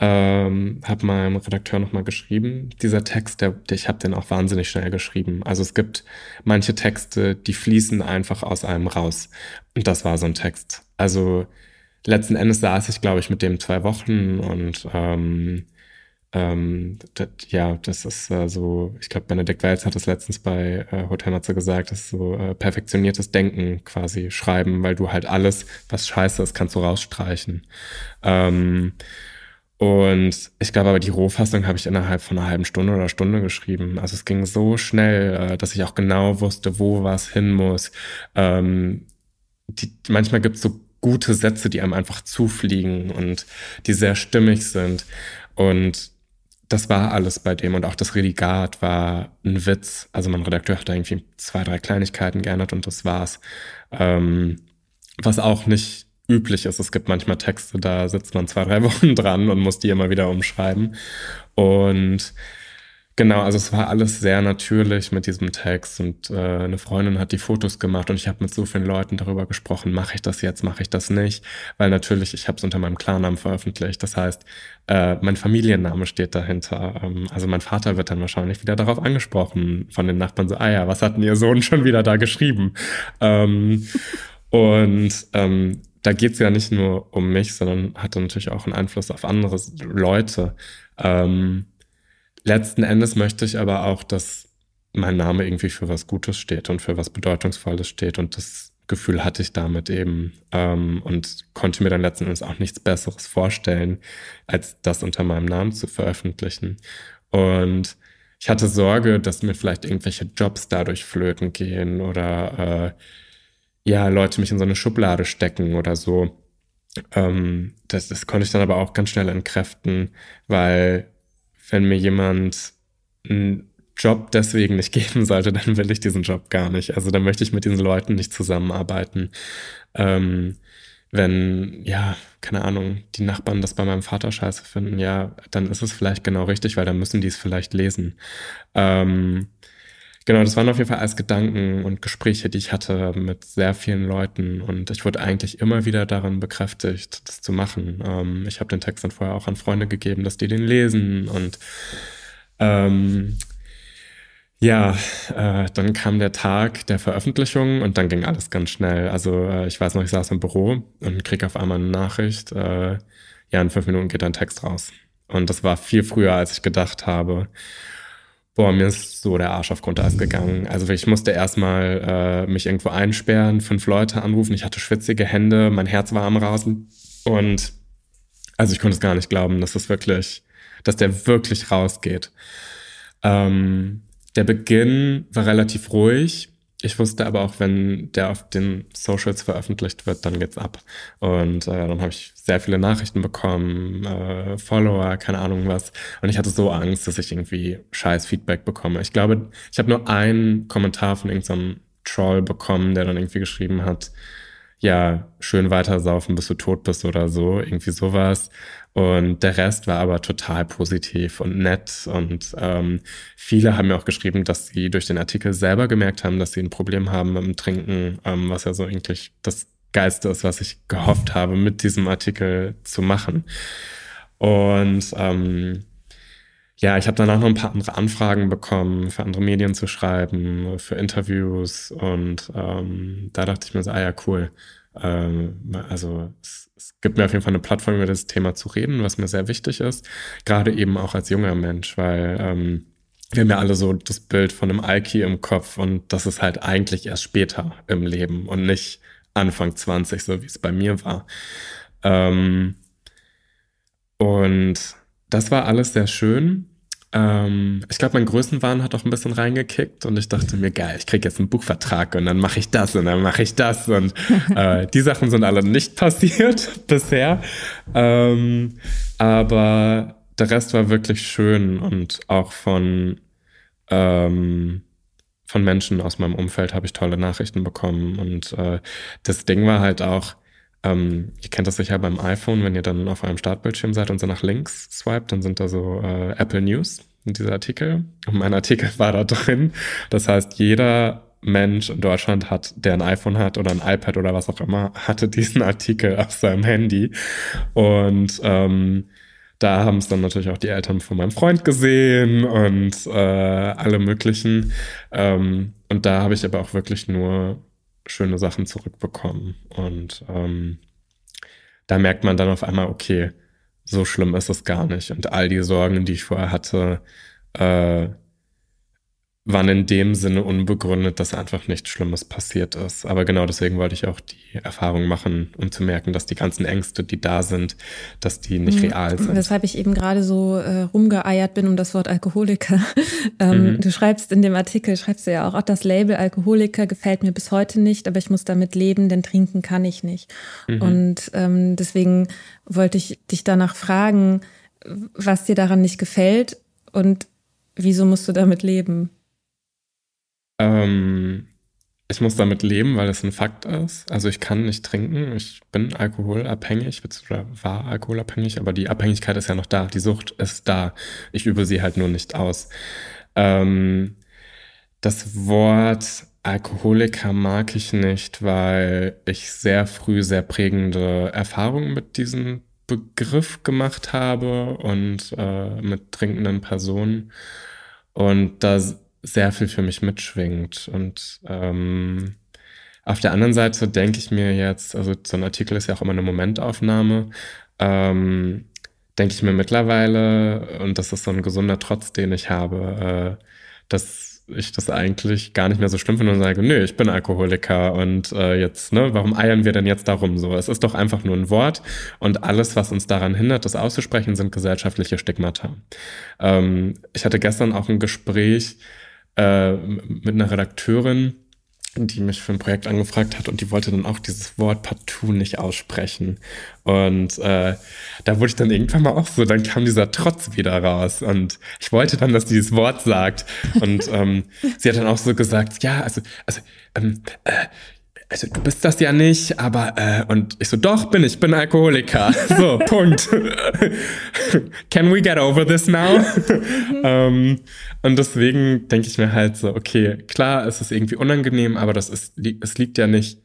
Ähm, habe meinem Redakteur nochmal geschrieben. Dieser Text, der, ich habe den auch wahnsinnig schnell geschrieben. Also es gibt manche Texte, die fließen einfach aus einem raus. Und das war so ein Text. Also letzten Endes saß ich, glaube ich, mit dem zwei Wochen und ähm, ähm, das, ja, das ist äh, so, ich glaube, Benedikt Welz hat das letztens bei äh, Hotel Matze gesagt, das ist so äh, perfektioniertes Denken quasi schreiben, weil du halt alles, was scheiße ist, kannst du rausstreichen. Ähm, und ich glaube aber, die Rohfassung habe ich innerhalb von einer halben Stunde oder Stunde geschrieben. Also es ging so schnell, äh, dass ich auch genau wusste, wo was hin muss. Ähm, die, manchmal gibt es so gute Sätze, die einem einfach zufliegen und die sehr stimmig sind. Und das war alles bei dem und auch das Redigat war ein Witz. Also mein Redakteur hat da irgendwie zwei, drei Kleinigkeiten geändert und das war's. Ähm, was auch nicht üblich ist. Es gibt manchmal Texte, da sitzt man zwei, drei Wochen dran und muss die immer wieder umschreiben. Und Genau, also es war alles sehr natürlich mit diesem Text und äh, eine Freundin hat die Fotos gemacht und ich habe mit so vielen Leuten darüber gesprochen, mache ich das jetzt, mache ich das nicht, weil natürlich, ich habe es unter meinem Klarnamen veröffentlicht, das heißt, äh, mein Familienname steht dahinter. Ähm, also mein Vater wird dann wahrscheinlich wieder darauf angesprochen von den Nachbarn, so, ah ja, was hat denn ihr Sohn schon wieder da geschrieben? Ähm, und ähm, da geht es ja nicht nur um mich, sondern hat natürlich auch einen Einfluss auf andere Leute. Ähm, Letzten Endes möchte ich aber auch, dass mein Name irgendwie für was Gutes steht und für was Bedeutungsvolles steht. Und das Gefühl hatte ich damit eben ähm, und konnte mir dann letzten Endes auch nichts Besseres vorstellen, als das unter meinem Namen zu veröffentlichen. Und ich hatte Sorge, dass mir vielleicht irgendwelche Jobs dadurch flöten gehen oder äh, ja, Leute mich in so eine Schublade stecken oder so. Ähm, das, das konnte ich dann aber auch ganz schnell entkräften, weil wenn mir jemand einen Job deswegen nicht geben sollte, dann will ich diesen Job gar nicht. Also dann möchte ich mit diesen Leuten nicht zusammenarbeiten. Ähm, wenn, ja, keine Ahnung, die Nachbarn das bei meinem Vater scheiße finden, ja, dann ist es vielleicht genau richtig, weil dann müssen die es vielleicht lesen. Ähm, genau, das waren auf jeden Fall alles Gedanken und Gespräche, die ich hatte mit sehr vielen Leuten und ich wurde eigentlich immer wieder darin bekräftigt, das zu machen. Ähm, ich habe den Text dann vorher auch an Freunde gegeben, dass die den lesen und ähm, ja, äh, dann kam der Tag der Veröffentlichung und dann ging alles ganz schnell. Also äh, ich weiß noch, ich saß im Büro und krieg auf einmal eine Nachricht, äh, ja, in fünf Minuten geht dein Text raus. Und das war viel früher, als ich gedacht habe boah, mir ist so der Arsch auf Grundeis gegangen. Also ich musste erstmal äh, mich irgendwo einsperren, fünf Leute anrufen, ich hatte schwitzige Hände, mein Herz war am Rasen. Und also ich konnte es gar nicht glauben, dass das wirklich, dass der wirklich rausgeht. Ähm, der Beginn war relativ ruhig. Ich wusste aber auch, wenn der auf den Socials veröffentlicht wird, dann geht's ab. Und äh, dann habe ich sehr viele Nachrichten bekommen, äh, Follower, keine Ahnung was. Und ich hatte so Angst, dass ich irgendwie scheiß Feedback bekomme. Ich glaube, ich habe nur einen Kommentar von irgendeinem Troll bekommen, der dann irgendwie geschrieben hat, ja, schön weitersaufen, bis du tot bist oder so, irgendwie sowas. Und der Rest war aber total positiv und nett. Und ähm, viele haben mir auch geschrieben, dass sie durch den Artikel selber gemerkt haben, dass sie ein Problem haben mit dem Trinken, ähm, was ja so eigentlich das Geiste ist, was ich gehofft habe, mit diesem Artikel zu machen. Und ähm, ja, ich habe danach noch ein paar andere Anfragen bekommen, für andere Medien zu schreiben, für Interviews und ähm, da dachte ich mir so, ah ja, cool. Ähm, also es, es, gibt mir auf jeden Fall eine Plattform, über das Thema zu reden, was mir sehr wichtig ist, gerade eben auch als junger Mensch, weil ähm, wir haben ja alle so das Bild von einem Alki im Kopf und das ist halt eigentlich erst später im Leben und nicht Anfang 20, so wie es bei mir war. Ähm, und das war alles sehr schön. Ähm, ich glaube, mein Größenwahn hat auch ein bisschen reingekickt und ich dachte mir, geil, ich kriege jetzt einen Buchvertrag und dann mache ich das und dann mache ich das. Und äh, die Sachen sind alle nicht passiert bisher. Ähm, aber der Rest war wirklich schön und auch von, ähm, von Menschen aus meinem Umfeld habe ich tolle Nachrichten bekommen. Und äh, das Ding war halt auch, ähm, ihr kennt das sicher beim iPhone, wenn ihr dann auf eurem Startbildschirm seid und so nach links swiped, dann sind da so äh, Apple News in dieser Artikel. Und mein Artikel war da drin. Das heißt, jeder Mensch in Deutschland hat, der ein iPhone hat oder ein iPad oder was auch immer, hatte diesen Artikel auf seinem Handy. Und ähm, da haben es dann natürlich auch die Eltern von meinem Freund gesehen und äh, alle möglichen. Ähm, und da habe ich aber auch wirklich nur schöne Sachen zurückbekommen. Und ähm, da merkt man dann auf einmal, okay, so schlimm ist es gar nicht. Und all die Sorgen, die ich vorher hatte, äh, waren in dem Sinne unbegründet, dass einfach nichts Schlimmes passiert ist. Aber genau deswegen wollte ich auch die Erfahrung machen, um zu merken, dass die ganzen Ängste, die da sind, dass die nicht mhm. real sind. Weshalb ich eben gerade so äh, rumgeeiert bin um das Wort Alkoholiker. ähm, mhm. Du schreibst in dem Artikel, schreibst du ja auch, auch das Label Alkoholiker gefällt mir bis heute nicht, aber ich muss damit leben, denn trinken kann ich nicht. Mhm. Und ähm, deswegen wollte ich dich danach fragen, was dir daran nicht gefällt Und wieso musst du damit leben? Ähm, ich muss damit leben, weil es ein Fakt ist. Also ich kann nicht trinken, ich bin alkoholabhängig oder war alkoholabhängig, aber die Abhängigkeit ist ja noch da, die Sucht ist da. Ich übe sie halt nur nicht aus. Ähm, das Wort Alkoholiker mag ich nicht, weil ich sehr früh sehr prägende Erfahrungen mit diesem Begriff gemacht habe und äh, mit trinkenden Personen und da sehr viel für mich mitschwingt. Und ähm, auf der anderen Seite denke ich mir jetzt, also so ein Artikel ist ja auch immer eine Momentaufnahme, ähm, denke ich mir mittlerweile, und das ist so ein gesunder Trotz, den ich habe, äh, dass ich das eigentlich gar nicht mehr so schlimm finde und sage, nö, ich bin Alkoholiker und äh, jetzt, ne, warum eiern wir denn jetzt darum so? Es ist doch einfach nur ein Wort und alles, was uns daran hindert, das auszusprechen, sind gesellschaftliche Stigmata. Ähm, ich hatte gestern auch ein Gespräch äh, mit einer Redakteurin, die mich für ein Projekt angefragt hat und die wollte dann auch dieses Wort partout nicht aussprechen. Und äh, da wurde ich dann irgendwann mal auch so, dann kam dieser Trotz wieder raus und ich wollte dann, dass dieses Wort sagt. Und ähm, sie hat dann auch so gesagt, ja, also, also ähm, äh, also du bist das ja nicht, aber äh, und ich so, doch bin ich, bin Alkoholiker. So, Punkt. Can we get over this now? Mhm. ähm, und deswegen denke ich mir halt so, okay, klar, es ist irgendwie unangenehm, aber das ist, es liegt ja nicht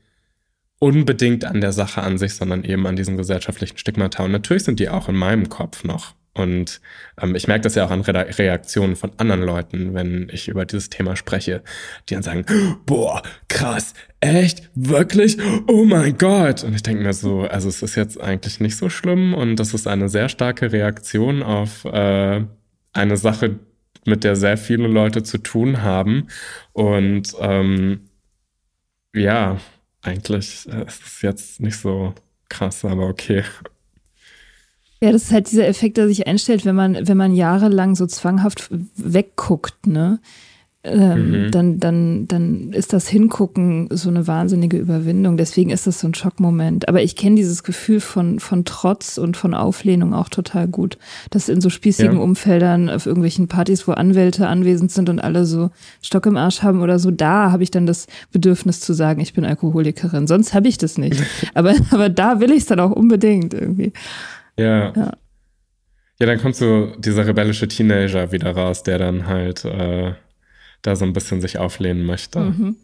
unbedingt an der Sache an sich, sondern eben an diesen gesellschaftlichen Stigmata. Und natürlich sind die auch in meinem Kopf noch. Und ähm, ich merke das ja auch an Re Reaktionen von anderen Leuten, wenn ich über dieses Thema spreche, die dann sagen, boah, krass, echt, wirklich, oh mein Gott. Und ich denke mir so, also es ist jetzt eigentlich nicht so schlimm und das ist eine sehr starke Reaktion auf äh, eine Sache, mit der sehr viele Leute zu tun haben. Und ähm, ja, eigentlich äh, ist es jetzt nicht so krass, aber okay. Ja, das ist halt dieser Effekt, der sich einstellt, wenn man, wenn man jahrelang so zwanghaft wegguckt, ne? Ähm, mhm. dann, dann, dann ist das Hingucken so eine wahnsinnige Überwindung. Deswegen ist das so ein Schockmoment. Aber ich kenne dieses Gefühl von, von Trotz und von Auflehnung auch total gut. Das in so spießigen ja. Umfeldern, auf irgendwelchen Partys, wo Anwälte anwesend sind und alle so Stock im Arsch haben oder so, da habe ich dann das Bedürfnis zu sagen, ich bin Alkoholikerin. Sonst habe ich das nicht. aber, aber da will ich es dann auch unbedingt irgendwie. Ja. ja. Ja, dann kommt so dieser rebellische Teenager wieder raus, der dann halt äh, da so ein bisschen sich auflehnen möchte. Mhm.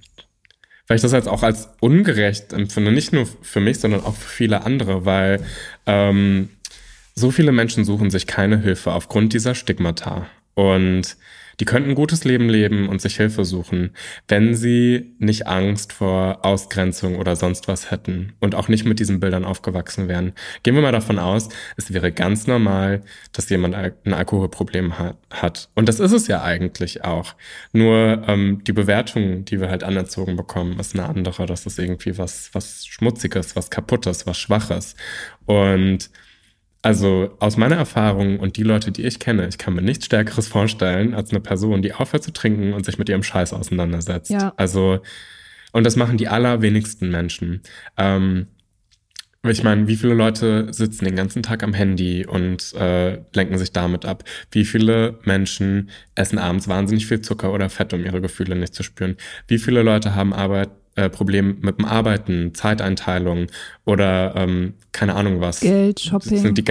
Weil ich das jetzt auch als ungerecht empfinde, nicht nur für mich, sondern auch für viele andere, weil ähm, so viele Menschen suchen sich keine Hilfe aufgrund dieser Stigmata. Und die könnten ein gutes Leben leben und sich Hilfe suchen, wenn sie nicht Angst vor Ausgrenzung oder sonst was hätten und auch nicht mit diesen Bildern aufgewachsen wären. Gehen wir mal davon aus, es wäre ganz normal, dass jemand ein Alkoholproblem hat. Und das ist es ja eigentlich auch. Nur ähm, die Bewertung, die wir halt anerzogen bekommen, ist eine andere. Das ist irgendwie was, was Schmutziges, was Kaputtes, was Schwaches. Und also aus meiner Erfahrung und die Leute, die ich kenne, ich kann mir nichts Stärkeres vorstellen als eine Person, die aufhört zu trinken und sich mit ihrem Scheiß auseinandersetzt. Ja. Also, und das machen die allerwenigsten Menschen. Ähm, ich meine, wie viele Leute sitzen den ganzen Tag am Handy und äh, lenken sich damit ab? Wie viele Menschen essen abends wahnsinnig viel Zucker oder Fett, um ihre Gefühle nicht zu spüren? Wie viele Leute haben Arbeit, äh, Problem mit dem Arbeiten, Zeiteinteilung oder ähm, keine Ahnung was. Geld, Shopping, sind die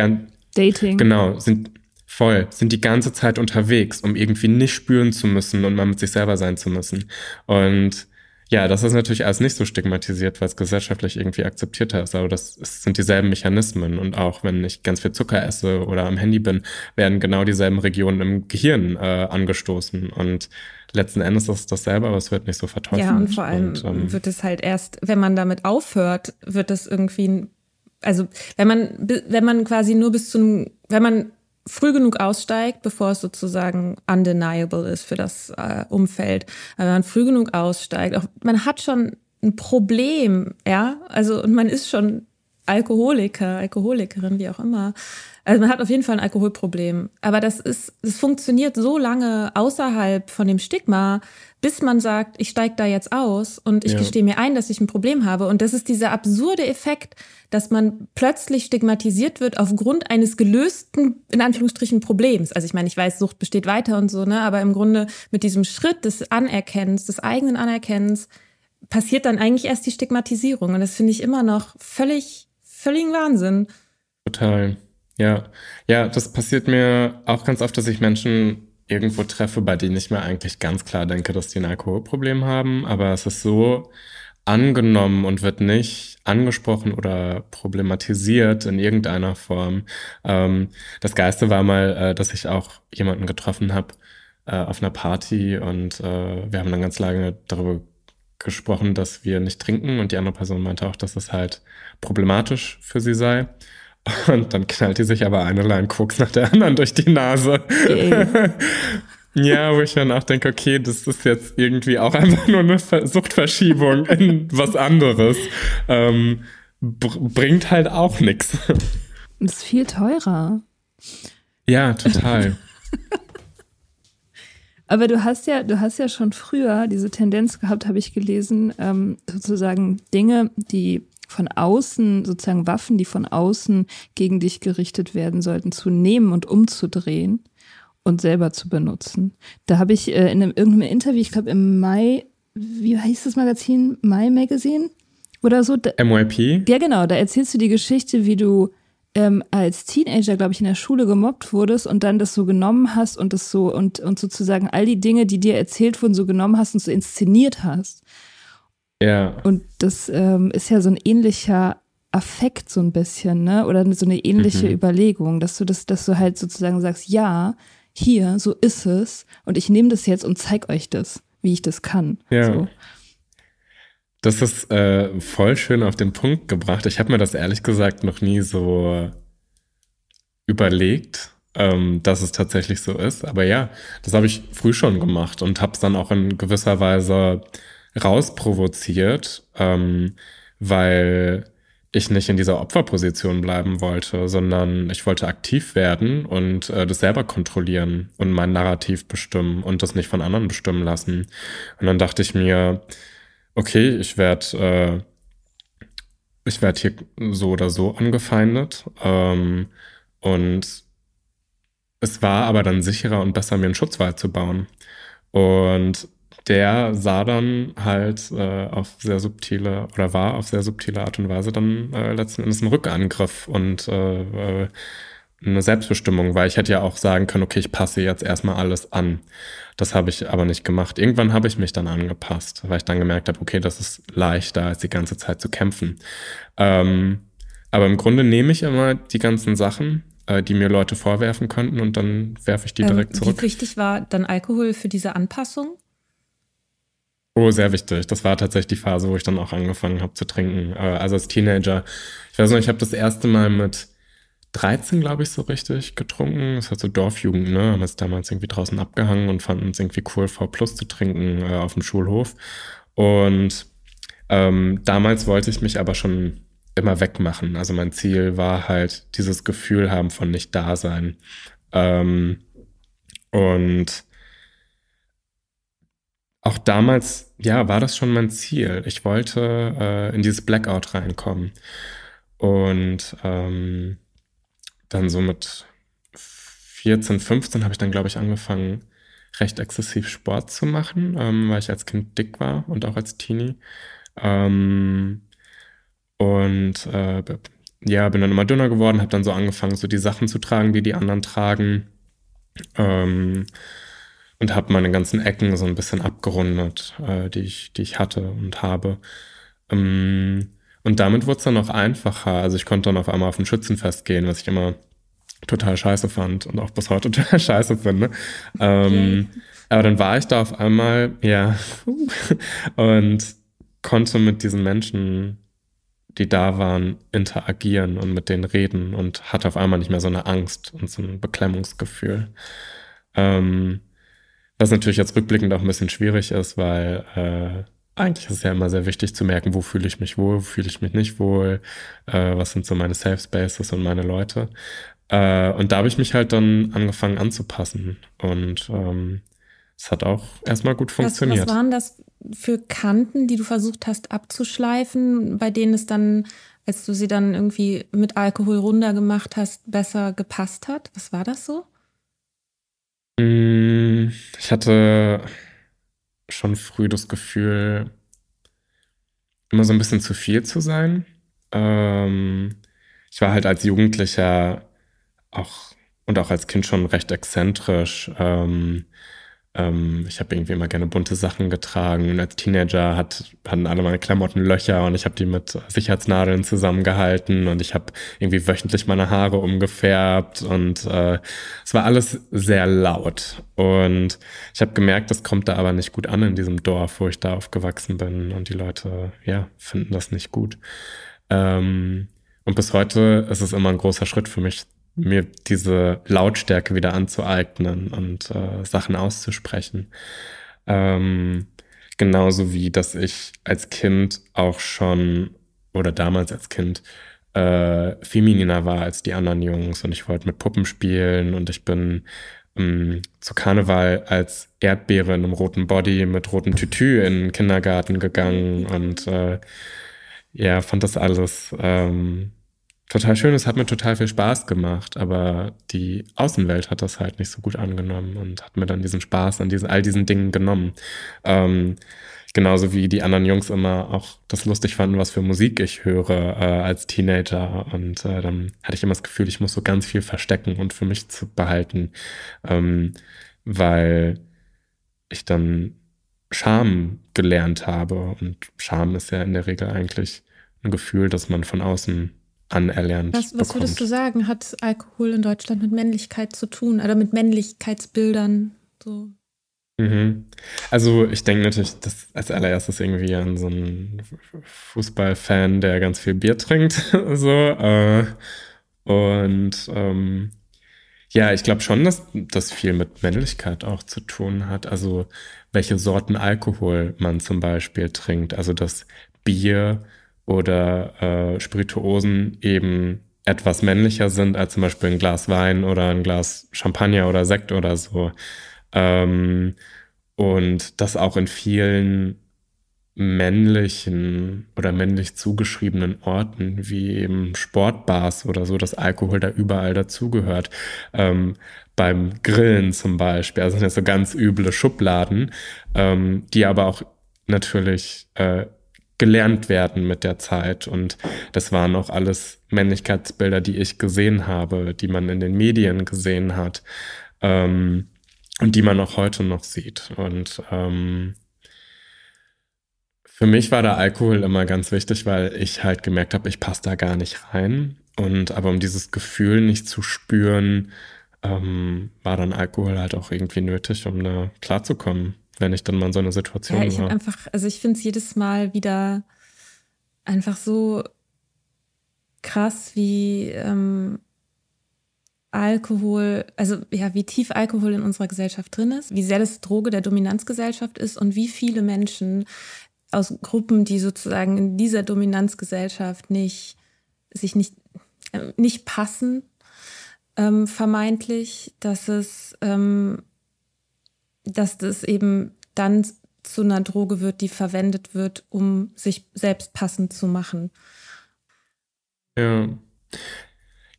Dating. Genau, sind voll, sind die ganze Zeit unterwegs, um irgendwie nicht spüren zu müssen und mal mit sich selber sein zu müssen. Und ja, das ist natürlich alles nicht so stigmatisiert, weil es gesellschaftlich irgendwie akzeptierter ist. Aber das sind dieselben Mechanismen. Und auch wenn ich ganz viel Zucker esse oder am Handy bin, werden genau dieselben Regionen im Gehirn äh, angestoßen. Und letzten Endes ist es dasselbe, aber es wird nicht so verteufelt. Ja, und vor allem und, ähm, wird es halt erst, wenn man damit aufhört, wird es irgendwie, also wenn man, wenn man quasi nur bis zu wenn man früh genug aussteigt, bevor es sozusagen undeniable ist für das äh, Umfeld. wenn man früh genug aussteigt, auch, man hat schon ein Problem, ja, also und man ist schon Alkoholiker, Alkoholikerin, wie auch immer. Also man hat auf jeden Fall ein Alkoholproblem. Aber das ist, es funktioniert so lange außerhalb von dem Stigma, bis man sagt, ich steige da jetzt aus und ich ja. gestehe mir ein, dass ich ein Problem habe. Und das ist dieser absurde Effekt, dass man plötzlich stigmatisiert wird aufgrund eines gelösten, in Anführungsstrichen, Problems. Also ich meine, ich weiß, Sucht besteht weiter und so, ne? Aber im Grunde mit diesem Schritt des Anerkennens, des eigenen Anerkennens, passiert dann eigentlich erst die Stigmatisierung. Und das finde ich immer noch völlig, völligen Wahnsinn. Total. Ja. Ja, das passiert mir auch ganz oft, dass ich Menschen irgendwo treffe, bei denen ich mir eigentlich ganz klar denke, dass die ein Alkoholproblem haben, aber es ist so angenommen und wird nicht angesprochen oder problematisiert in irgendeiner Form. Ähm, das Geiste war mal, äh, dass ich auch jemanden getroffen habe äh, auf einer Party und äh, wir haben dann ganz lange darüber gesprochen, dass wir nicht trinken und die andere Person meinte auch, dass es halt problematisch für sie sei. Und dann knallt die sich aber eine Line Koks nach der anderen durch die Nase. ja, wo ich dann auch denke, okay, das ist jetzt irgendwie auch einfach nur eine Suchtverschiebung in was anderes. Ähm, br bringt halt auch nichts. Ist viel teurer. Ja, total. Aber du hast ja, du hast ja schon früher diese Tendenz gehabt, habe ich gelesen, ähm, sozusagen Dinge, die von außen, sozusagen Waffen, die von außen gegen dich gerichtet werden sollten, zu nehmen und umzudrehen und selber zu benutzen. Da habe ich äh, in einem, irgendeinem Interview, ich glaube im Mai, wie heißt das Magazin? Mai Magazine? Oder so. Da, MYP? Ja, genau. Da erzählst du die Geschichte, wie du ähm, als Teenager, glaube ich, in der Schule gemobbt wurdest und dann das so genommen hast und das so und, und sozusagen all die Dinge, die dir erzählt wurden, so genommen hast und so inszeniert hast. Ja. Und das ähm, ist ja so ein ähnlicher Affekt so ein bisschen, ne? Oder so eine ähnliche mhm. Überlegung, dass du das, dass du halt sozusagen sagst, ja, hier, so ist es, und ich nehme das jetzt und zeig euch das, wie ich das kann. Ja. So. Das ist äh, voll schön auf den Punkt gebracht. Ich habe mir das ehrlich gesagt noch nie so überlegt, ähm, dass es tatsächlich so ist. Aber ja, das habe ich früh schon gemacht und habe es dann auch in gewisser Weise rausprovoziert, ähm, weil ich nicht in dieser Opferposition bleiben wollte, sondern ich wollte aktiv werden und äh, das selber kontrollieren und mein Narrativ bestimmen und das nicht von anderen bestimmen lassen. Und dann dachte ich mir, okay, ich werde äh, ich werde hier so oder so angefeindet ähm, und es war aber dann sicherer und besser, mir einen Schutzwald zu bauen. Und der sah dann halt äh, auf sehr subtile oder war auf sehr subtile Art und Weise dann äh, letzten Endes ein Rückangriff und äh, äh, eine Selbstbestimmung, weil ich hätte ja auch sagen können, okay, ich passe jetzt erstmal alles an. Das habe ich aber nicht gemacht. Irgendwann habe ich mich dann angepasst, weil ich dann gemerkt habe, okay, das ist leichter, als die ganze Zeit zu kämpfen. Ähm, aber im Grunde nehme ich immer die ganzen Sachen, äh, die mir Leute vorwerfen könnten und dann werfe ich die ähm, direkt zurück. Wie wichtig war dann Alkohol für diese Anpassung? Oh, sehr wichtig. Das war tatsächlich die Phase, wo ich dann auch angefangen habe zu trinken. Äh, also als Teenager. Ich weiß noch, ich habe das erste Mal mit 13, glaube ich, so richtig getrunken. Das hat so Dorfjugend, ne? Haben uns damals irgendwie draußen abgehangen und fanden es irgendwie cool, V Plus zu trinken äh, auf dem Schulhof. Und ähm, damals wollte ich mich aber schon immer wegmachen. Also mein Ziel war halt dieses Gefühl haben von nicht da sein. Ähm, und auch damals, ja, war das schon mein Ziel. Ich wollte äh, in dieses Blackout reinkommen. Und ähm, dann so mit 14, 15 habe ich dann, glaube ich, angefangen, recht exzessiv Sport zu machen, ähm, weil ich als Kind dick war und auch als Teenie. Ähm, und äh, ja, bin dann immer dünner geworden, habe dann so angefangen, so die Sachen zu tragen, die die anderen tragen. Ähm, und habe meine ganzen Ecken so ein bisschen abgerundet, äh, die, ich, die ich hatte und habe. Ähm, und damit wurde es dann auch einfacher. Also ich konnte dann auf einmal auf ein Schützenfest gehen, was ich immer total scheiße fand und auch bis heute total scheiße finde. Ähm, okay. Aber dann war ich da auf einmal, ja, und konnte mit diesen Menschen, die da waren, interagieren und mit denen reden und hatte auf einmal nicht mehr so eine Angst und so ein Beklemmungsgefühl. Ähm, was natürlich jetzt rückblickend auch ein bisschen schwierig ist, weil äh, eigentlich ist es ja immer sehr wichtig zu merken, wo fühle ich mich wohl, wo fühle ich mich nicht wohl, äh, was sind so meine Safe Spaces und meine Leute. Äh, und da habe ich mich halt dann angefangen anzupassen. Und ähm, es hat auch erstmal gut funktioniert. Was, was waren das für Kanten, die du versucht hast abzuschleifen, bei denen es dann, als du sie dann irgendwie mit Alkohol runtergemacht hast, besser gepasst hat? Was war das so? Mm, ich hatte schon früh das Gefühl, immer so ein bisschen zu viel zu sein. Ähm, ich war halt als Jugendlicher auch und auch als Kind schon recht exzentrisch. Ähm, ähm, ich habe irgendwie immer gerne bunte Sachen getragen. Und als Teenager hat, hatten alle meine Klamotten Löcher und ich habe die mit Sicherheitsnadeln zusammengehalten und ich habe irgendwie wöchentlich meine Haare umgefärbt und äh, es war alles sehr laut. Und ich habe gemerkt, das kommt da aber nicht gut an in diesem Dorf, wo ich da aufgewachsen bin und die Leute, ja, finden das nicht gut. Ähm, und bis heute ist es immer ein großer Schritt für mich, mir diese Lautstärke wieder anzueignen und äh, Sachen auszusprechen. Ähm, genauso wie, dass ich als Kind auch schon oder damals als Kind äh, femininer war als die anderen Jungs und ich wollte mit Puppen spielen und ich bin ähm, zu Karneval als Erdbeere in einem roten Body mit rotem Tütü in den Kindergarten gegangen und äh, ja, fand das alles ähm, total schön. Es hat mir total viel Spaß gemacht, aber die Außenwelt hat das halt nicht so gut angenommen und hat mir dann diesen Spaß an diesen, all diesen Dingen genommen. Ähm, genauso wie die anderen Jungs immer auch das lustig fanden, was für Musik ich höre äh, als Teenager. Und äh, dann hatte ich immer das Gefühl, ich muss so ganz viel verstecken und für mich zu behalten, ähm, weil ich dann Scham gelernt habe. Und Scham ist ja in der Regel eigentlich ein Gefühl, das man von außen anerlernt. Was, was würdest du sagen, hat Alkohol in Deutschland mit Männlichkeit zu tun oder mit Männlichkeitsbildern? So? Mhm. Also ich denke natürlich dass als allererstes irgendwie an so einen Fußballfan, der ganz viel Bier trinkt. so, äh, und ähm, ja, ich glaube schon, dass das viel mit Männlichkeit auch zu tun hat. Also welche Sorten Alkohol man zum Beispiel trinkt. Also das Bier oder äh, Spirituosen eben etwas männlicher sind als zum Beispiel ein Glas Wein oder ein Glas Champagner oder Sekt oder so. Ähm, und das auch in vielen männlichen oder männlich zugeschriebenen Orten, wie eben Sportbars oder so, dass Alkohol da überall dazugehört. Ähm, beim Grillen zum Beispiel, also sind ja so ganz üble Schubladen, ähm, die aber auch natürlich äh, gelernt werden mit der Zeit. Und das waren auch alles Männlichkeitsbilder, die ich gesehen habe, die man in den Medien gesehen hat ähm, und die man auch heute noch sieht. Und ähm, für mich war der Alkohol immer ganz wichtig, weil ich halt gemerkt habe, ich passe da gar nicht rein. Und aber um dieses Gefühl nicht zu spüren, ähm, war dann Alkohol halt auch irgendwie nötig, um da klarzukommen wenn ich dann mal in so einer Situation ja, ich war. einfach, also ich finde es jedes Mal wieder einfach so krass, wie ähm, Alkohol, also ja, wie tief Alkohol in unserer Gesellschaft drin ist, wie sehr das Droge der Dominanzgesellschaft ist und wie viele Menschen aus Gruppen, die sozusagen in dieser Dominanzgesellschaft nicht, sich nicht, äh, nicht passen, ähm, vermeintlich, dass es ähm, dass das eben dann zu einer Droge wird, die verwendet wird, um sich selbst passend zu machen. Ja.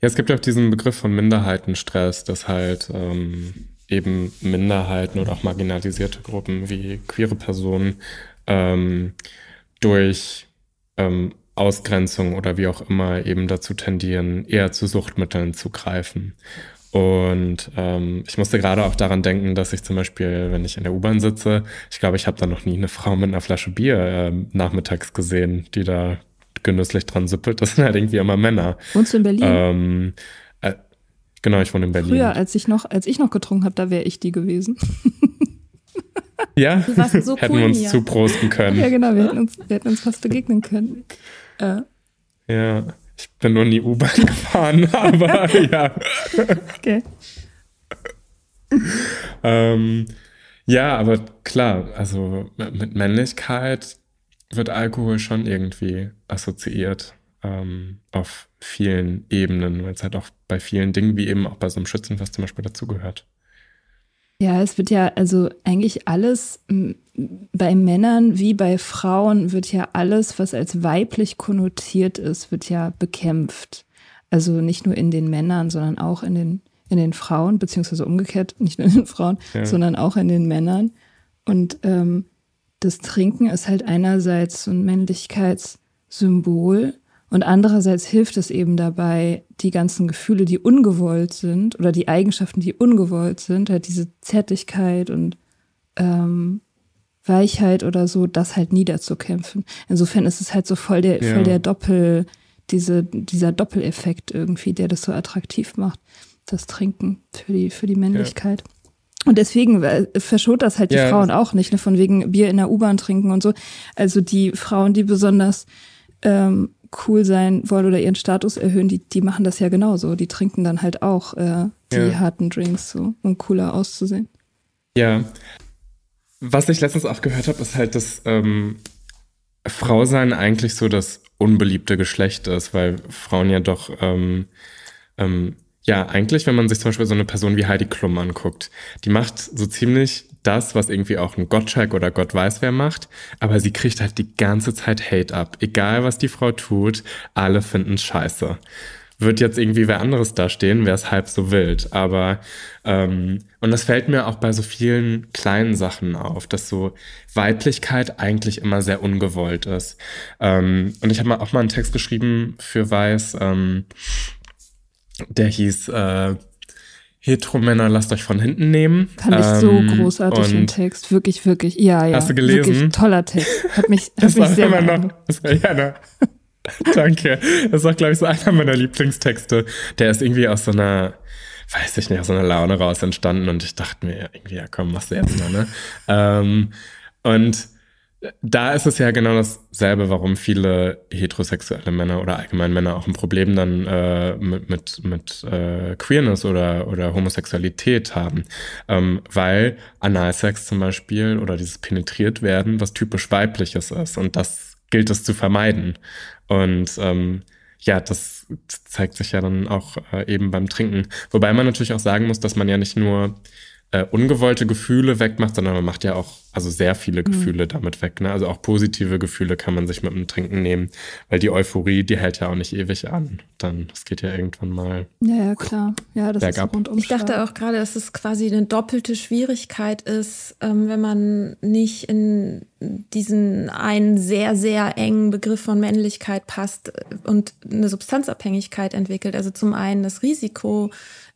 Ja, es gibt ja auch diesen Begriff von Minderheitenstress, dass halt ähm, eben Minderheiten oder auch marginalisierte Gruppen wie queere Personen ähm, durch ähm, Ausgrenzung oder wie auch immer eben dazu tendieren, eher zu Suchtmitteln zu greifen. Und ähm, ich musste gerade auch daran denken, dass ich zum Beispiel, wenn ich in der U-Bahn sitze, ich glaube, ich habe da noch nie eine Frau mit einer Flasche Bier äh, nachmittags gesehen, die da genüsslich dran süppelt. Das sind halt irgendwie immer Männer. Wohnst du in Berlin? Ähm, äh, genau, ich wohne in Berlin. Früher, als ich noch, als ich noch getrunken habe, da wäre ich die gewesen. ja, so hätten cool wir uns hier. zuprosten können. Ja, genau, wir hätten uns, wir hätten uns fast begegnen können. Äh. Ja. Ich bin nur in die U-Bahn gefahren, aber ja. Okay. ähm, ja, aber klar, also mit Männlichkeit wird Alkohol schon irgendwie assoziiert ähm, auf vielen Ebenen, weil es halt auch bei vielen Dingen, wie eben auch bei so einem Schützenfest zum Beispiel dazugehört. Ja, es wird ja, also eigentlich alles bei Männern wie bei Frauen wird ja alles, was als weiblich konnotiert ist, wird ja bekämpft. Also nicht nur in den Männern, sondern auch in den, in den Frauen, beziehungsweise umgekehrt, nicht nur in den Frauen, ja. sondern auch in den Männern. Und ähm, das Trinken ist halt einerseits so ein Männlichkeitssymbol und andererseits hilft es eben dabei, die ganzen Gefühle, die ungewollt sind oder die Eigenschaften, die ungewollt sind, halt diese Zärtlichkeit und ähm, Weichheit oder so, das halt niederzukämpfen. Insofern ist es halt so voll der, ja. voll der Doppel, diese, dieser Doppeleffekt irgendwie, der das so attraktiv macht, das Trinken für die, für die Männlichkeit. Ja. Und deswegen äh, verschont das halt die ja. Frauen auch nicht, ne, von wegen Bier in der U-Bahn trinken und so. Also die Frauen, die besonders ähm, cool sein wollen oder ihren Status erhöhen, die, die machen das ja genauso. Die trinken dann halt auch äh, die ja. harten Drinks so, um cooler auszusehen. Ja. Was ich letztens auch gehört habe, ist halt, dass ähm, Frau sein eigentlich so das unbeliebte Geschlecht ist, weil Frauen ja doch ähm, ähm, ja, eigentlich, wenn man sich zum Beispiel so eine Person wie Heidi Klum anguckt, die macht so ziemlich das, was irgendwie auch ein Gottschalk oder Gott weiß wer macht, aber sie kriegt halt die ganze Zeit Hate ab. Egal, was die Frau tut, alle finden scheiße. Wird jetzt irgendwie wer anderes dastehen, wäre es halb so wild. Aber, ähm, und das fällt mir auch bei so vielen kleinen Sachen auf, dass so Weiblichkeit eigentlich immer sehr ungewollt ist. Ähm, und ich habe mal auch mal einen Text geschrieben für Weiß, ähm, der hieß äh, Heteromänner, lasst euch von hinten nehmen. Fand ich so ähm, großartig im Text. Wirklich, wirklich. Ja, ja. Hast du gelesen? Wirklich toller Text. Hat mich, hat mich sehr immer noch, das war, ja, ne. Danke. Das ist auch, glaube ich, so einer meiner Lieblingstexte. Der ist irgendwie aus so einer, weiß ich nicht, aus so einer Laune raus entstanden und ich dachte mir irgendwie, ja komm, machst du jetzt mal, ne? ähm, und da ist es ja genau dasselbe, warum viele heterosexuelle Männer oder allgemein Männer auch ein Problem dann äh, mit, mit, mit äh, Queerness oder, oder Homosexualität haben. Ähm, weil Analsex zum Beispiel oder dieses penetriert werden was typisch weibliches ist und das gilt es zu vermeiden. Und ähm, ja, das zeigt sich ja dann auch äh, eben beim Trinken. Wobei man natürlich auch sagen muss, dass man ja nicht nur äh, ungewollte Gefühle wegmacht, sondern man macht ja auch also sehr viele mhm. Gefühle mhm. damit weg. Ne? Also auch positive Gefühle kann man sich mit dem Trinken nehmen, weil die Euphorie, die hält ja auch nicht ewig an. Dann, das geht ja irgendwann mal. Ja, ja klar. Ja, das bergab. ist rundum. Ich dachte auch gerade, dass es quasi eine doppelte Schwierigkeit ist, ähm, wenn man nicht in diesen einen sehr, sehr engen Begriff von Männlichkeit passt und eine Substanzabhängigkeit entwickelt. Also zum einen das Risiko,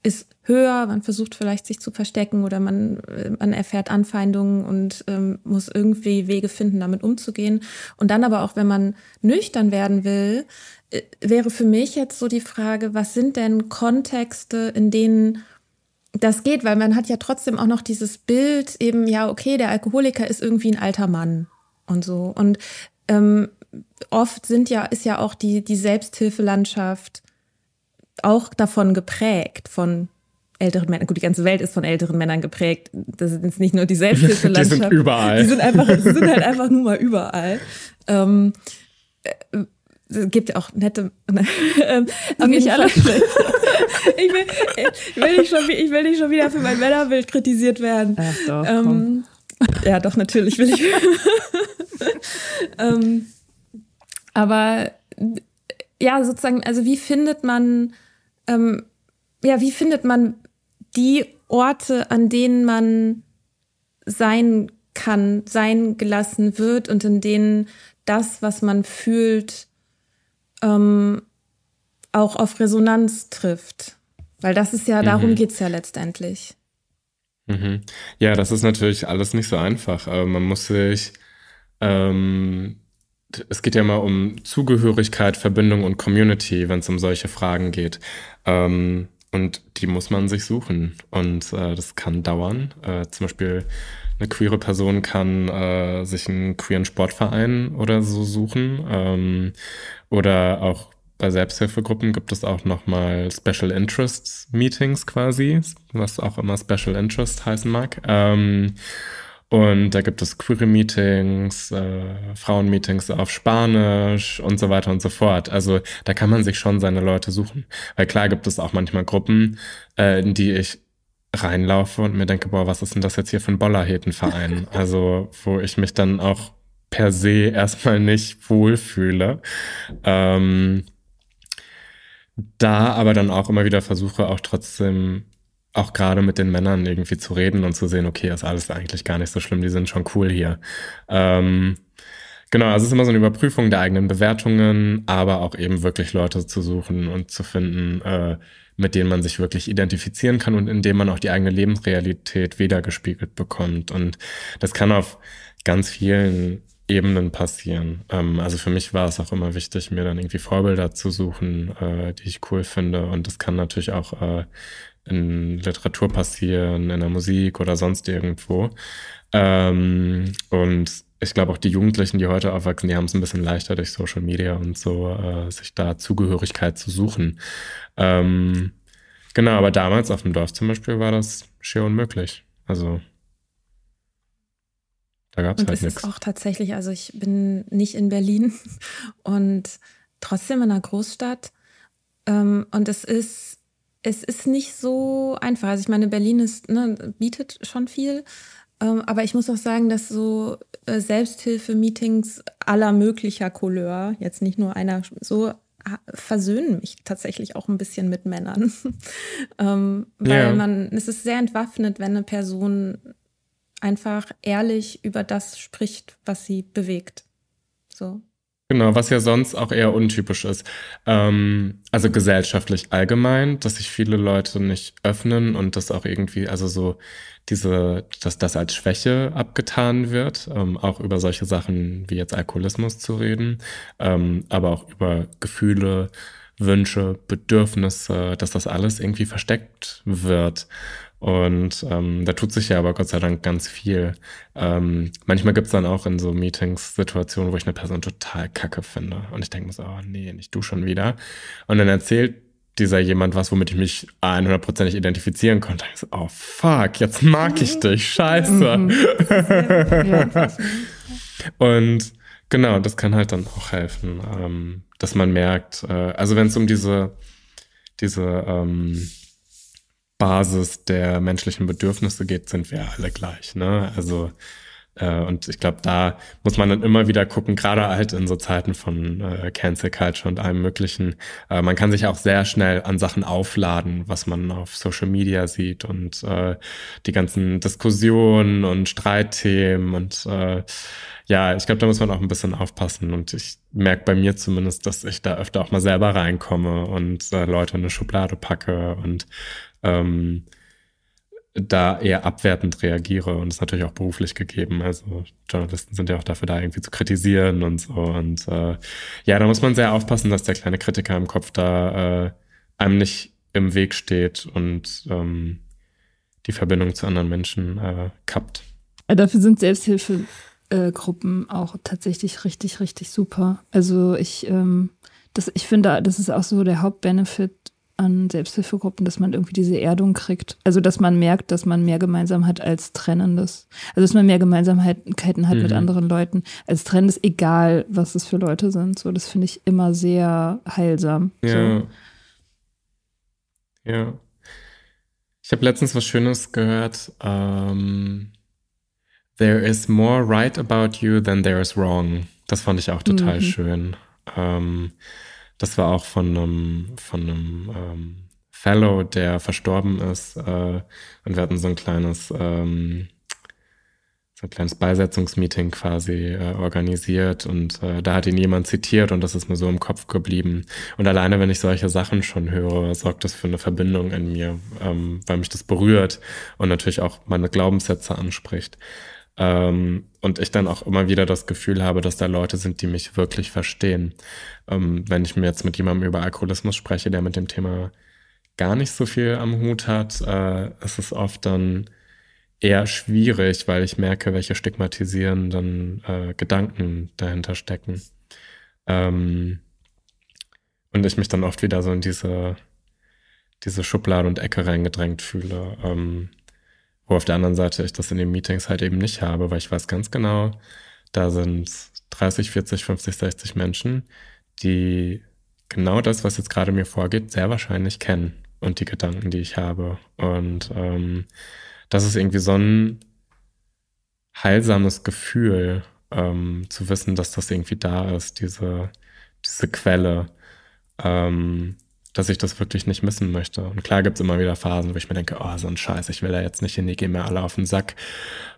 ist höher, man versucht vielleicht sich zu verstecken oder man, man erfährt Anfeindungen und ähm, muss irgendwie Wege finden, damit umzugehen. Und dann aber auch, wenn man nüchtern werden will, äh, wäre für mich jetzt so die Frage, was sind denn Kontexte, in denen das geht, weil man hat ja trotzdem auch noch dieses Bild eben, ja, okay, der Alkoholiker ist irgendwie ein alter Mann und so. Und ähm, oft sind ja, ist ja auch die, die Selbsthilfelandschaft auch davon geprägt, von älteren Männern. Gut, die ganze Welt ist von älteren Männern geprägt. Das sind jetzt nicht nur die Selbsthilfelandschaft. die sind überall. Die sind einfach, die sind halt einfach nur mal überall. Ähm, äh, es gibt ja auch nette, ähm, aber nicht alle. ich, will, ich, will nicht schon, ich will nicht schon wieder für mein Männerbild kritisiert werden. Ach doch, ähm, ja, doch, natürlich will ich. ähm, aber ja, sozusagen, also wie findet man ähm, ja, wie findet man die Orte, an denen man sein kann, sein gelassen wird und in denen das, was man fühlt, ähm, auch auf Resonanz trifft. Weil das ist ja, mhm. darum geht es ja letztendlich. Mhm. Ja, das ist natürlich alles nicht so einfach. Aber man muss sich ähm, es geht ja immer um Zugehörigkeit, Verbindung und Community, wenn es um solche Fragen geht. Ähm, und die muss man sich suchen. Und äh, das kann dauern. Äh, zum Beispiel eine queere Person kann äh, sich einen queeren Sportverein oder so suchen. Ähm, oder auch bei Selbsthilfegruppen gibt es auch nochmal Special Interests Meetings quasi, was auch immer Special Interest heißen mag. Ähm, Und da gibt es Query-Meetings, äh, Frauen-Meetings auf Spanisch und so weiter und so fort. Also da kann man sich schon seine Leute suchen. Weil klar gibt es auch manchmal Gruppen, äh, in die ich reinlaufe und mir denke, boah, was ist denn das jetzt hier für ein Bollerhetenverein? also wo ich mich dann auch per se erstmal nicht wohlfühle. Ähm, da aber dann auch immer wieder versuche, auch trotzdem auch gerade mit den Männern irgendwie zu reden und zu sehen, okay, ist alles eigentlich gar nicht so schlimm, die sind schon cool hier. Ähm, genau, also es ist immer so eine Überprüfung der eigenen Bewertungen, aber auch eben wirklich Leute zu suchen und zu finden, äh, mit denen man sich wirklich identifizieren kann und in denen man auch die eigene Lebensrealität wiedergespiegelt bekommt. Und das kann auf ganz vielen Ebenen passieren. Ähm, also für mich war es auch immer wichtig, mir dann irgendwie Vorbilder zu suchen, äh, die ich cool finde. Und das kann natürlich auch äh, in Literatur passieren, in der Musik oder sonst irgendwo. Ähm, und ich glaube auch die Jugendlichen, die heute aufwachsen, die haben es ein bisschen leichter durch Social Media und so, äh, sich da Zugehörigkeit zu suchen. Ähm, genau, aber damals auf dem Dorf zum Beispiel war das schier unmöglich. Also da gab es halt nichts. Ist auch tatsächlich, also ich bin nicht in Berlin und trotzdem in einer Großstadt. Ähm, und es ist, es ist nicht so einfach. Also ich meine, Berlin ist, ne, bietet schon viel. Ähm, aber ich muss auch sagen, dass so äh, Selbsthilfe-Meetings aller möglicher Couleur, jetzt nicht nur einer, so versöhnen mich tatsächlich auch ein bisschen mit Männern. ähm, weil ja. man, es ist sehr entwaffnet, wenn eine Person einfach ehrlich über das spricht, was sie bewegt. So. Genau, was ja sonst auch eher untypisch ist. Ähm, also gesellschaftlich allgemein, dass sich viele Leute nicht öffnen und das auch irgendwie, also so diese, dass das als Schwäche abgetan wird, ähm, auch über solche Sachen wie jetzt Alkoholismus zu reden, ähm, aber auch über Gefühle, Wünsche, Bedürfnisse, dass das alles irgendwie versteckt wird. Und ähm, da tut sich ja aber Gott sei Dank ganz viel. Ähm, manchmal gibt's dann auch in so Meetings Situationen, wo ich eine Person total kacke finde. Und ich denke mir so, oh nee, nicht du schon wieder. Und dann erzählt dieser jemand was, womit ich mich 100%ig identifizieren konnte. Ich so, oh fuck, jetzt mag ich dich, scheiße. Mhm. Und genau, das kann halt dann auch helfen, ähm, dass man merkt, äh, also wenn es um diese, diese, ähm, Basis der menschlichen Bedürfnisse geht, sind wir alle gleich. Ne? Also äh, und ich glaube, da muss man dann immer wieder gucken, gerade halt in so Zeiten von äh, Cancel Culture und allem Möglichen. Äh, man kann sich auch sehr schnell an Sachen aufladen, was man auf Social Media sieht und äh, die ganzen Diskussionen und Streitthemen und äh, ja, ich glaube, da muss man auch ein bisschen aufpassen und ich merke bei mir zumindest, dass ich da öfter auch mal selber reinkomme und äh, Leute in eine Schublade packe und ähm, da eher abwertend reagiere und das ist natürlich auch beruflich gegeben. Also Journalisten sind ja auch dafür da, irgendwie zu kritisieren und so. Und äh, ja, da muss man sehr aufpassen, dass der kleine Kritiker im Kopf da äh, einem nicht im Weg steht und ähm, die Verbindung zu anderen Menschen äh, kappt. Dafür sind Selbsthilfegruppen auch tatsächlich richtig, richtig super. Also ich, ähm, das, ich finde, das ist auch so der Hauptbenefit an Selbsthilfegruppen, dass man irgendwie diese Erdung kriegt. Also, dass man merkt, dass man mehr gemeinsam hat als Trennendes. Also, dass man mehr Gemeinsamkeiten hat mhm. mit anderen Leuten als Trennendes, egal was es für Leute sind. So, das finde ich immer sehr heilsam. Ja. So. Ja. Ich habe letztens was Schönes gehört. Um, ähm, there is more right about you than there is wrong. Das fand ich auch total mhm. schön. Um, ähm, das war auch von einem, von einem ähm, Fellow, der verstorben ist. Äh, und wir hatten so ein kleines, ähm, so ein kleines Beisetzungsmeeting quasi äh, organisiert und äh, da hat ihn jemand zitiert und das ist mir so im Kopf geblieben. Und alleine, wenn ich solche Sachen schon höre, sorgt das für eine Verbindung in mir, ähm, weil mich das berührt und natürlich auch meine Glaubenssätze anspricht. Ähm, und ich dann auch immer wieder das Gefühl habe, dass da Leute sind, die mich wirklich verstehen. Ähm, wenn ich mir jetzt mit jemandem über Alkoholismus spreche, der mit dem Thema gar nicht so viel am Hut hat, äh, ist es oft dann eher schwierig, weil ich merke, welche stigmatisierenden äh, Gedanken dahinter stecken. Ähm, und ich mich dann oft wieder so in diese, diese Schublade und Ecke reingedrängt fühle. Ähm, Wo auf der anderen Seite ich das in den Meetings halt eben nicht habe, weil ich weiß ganz genau, da sind 30, 40, 50, 60 Menschen, die genau das, was jetzt gerade mir vorgeht, sehr wahrscheinlich kennen und die Gedanken, die ich habe. Und ähm, das ist irgendwie so ein heilsames Gefühl, ähm, zu wissen, dass das irgendwie da ist, diese, diese Quelle, ähm, dass ich das wirklich nicht missen möchte. Und klar gibt es immer wieder Phasen, wo ich mir denke, oh, so ein Scheiß, ich will da jetzt nicht hin, die gehen mir alle auf den Sack.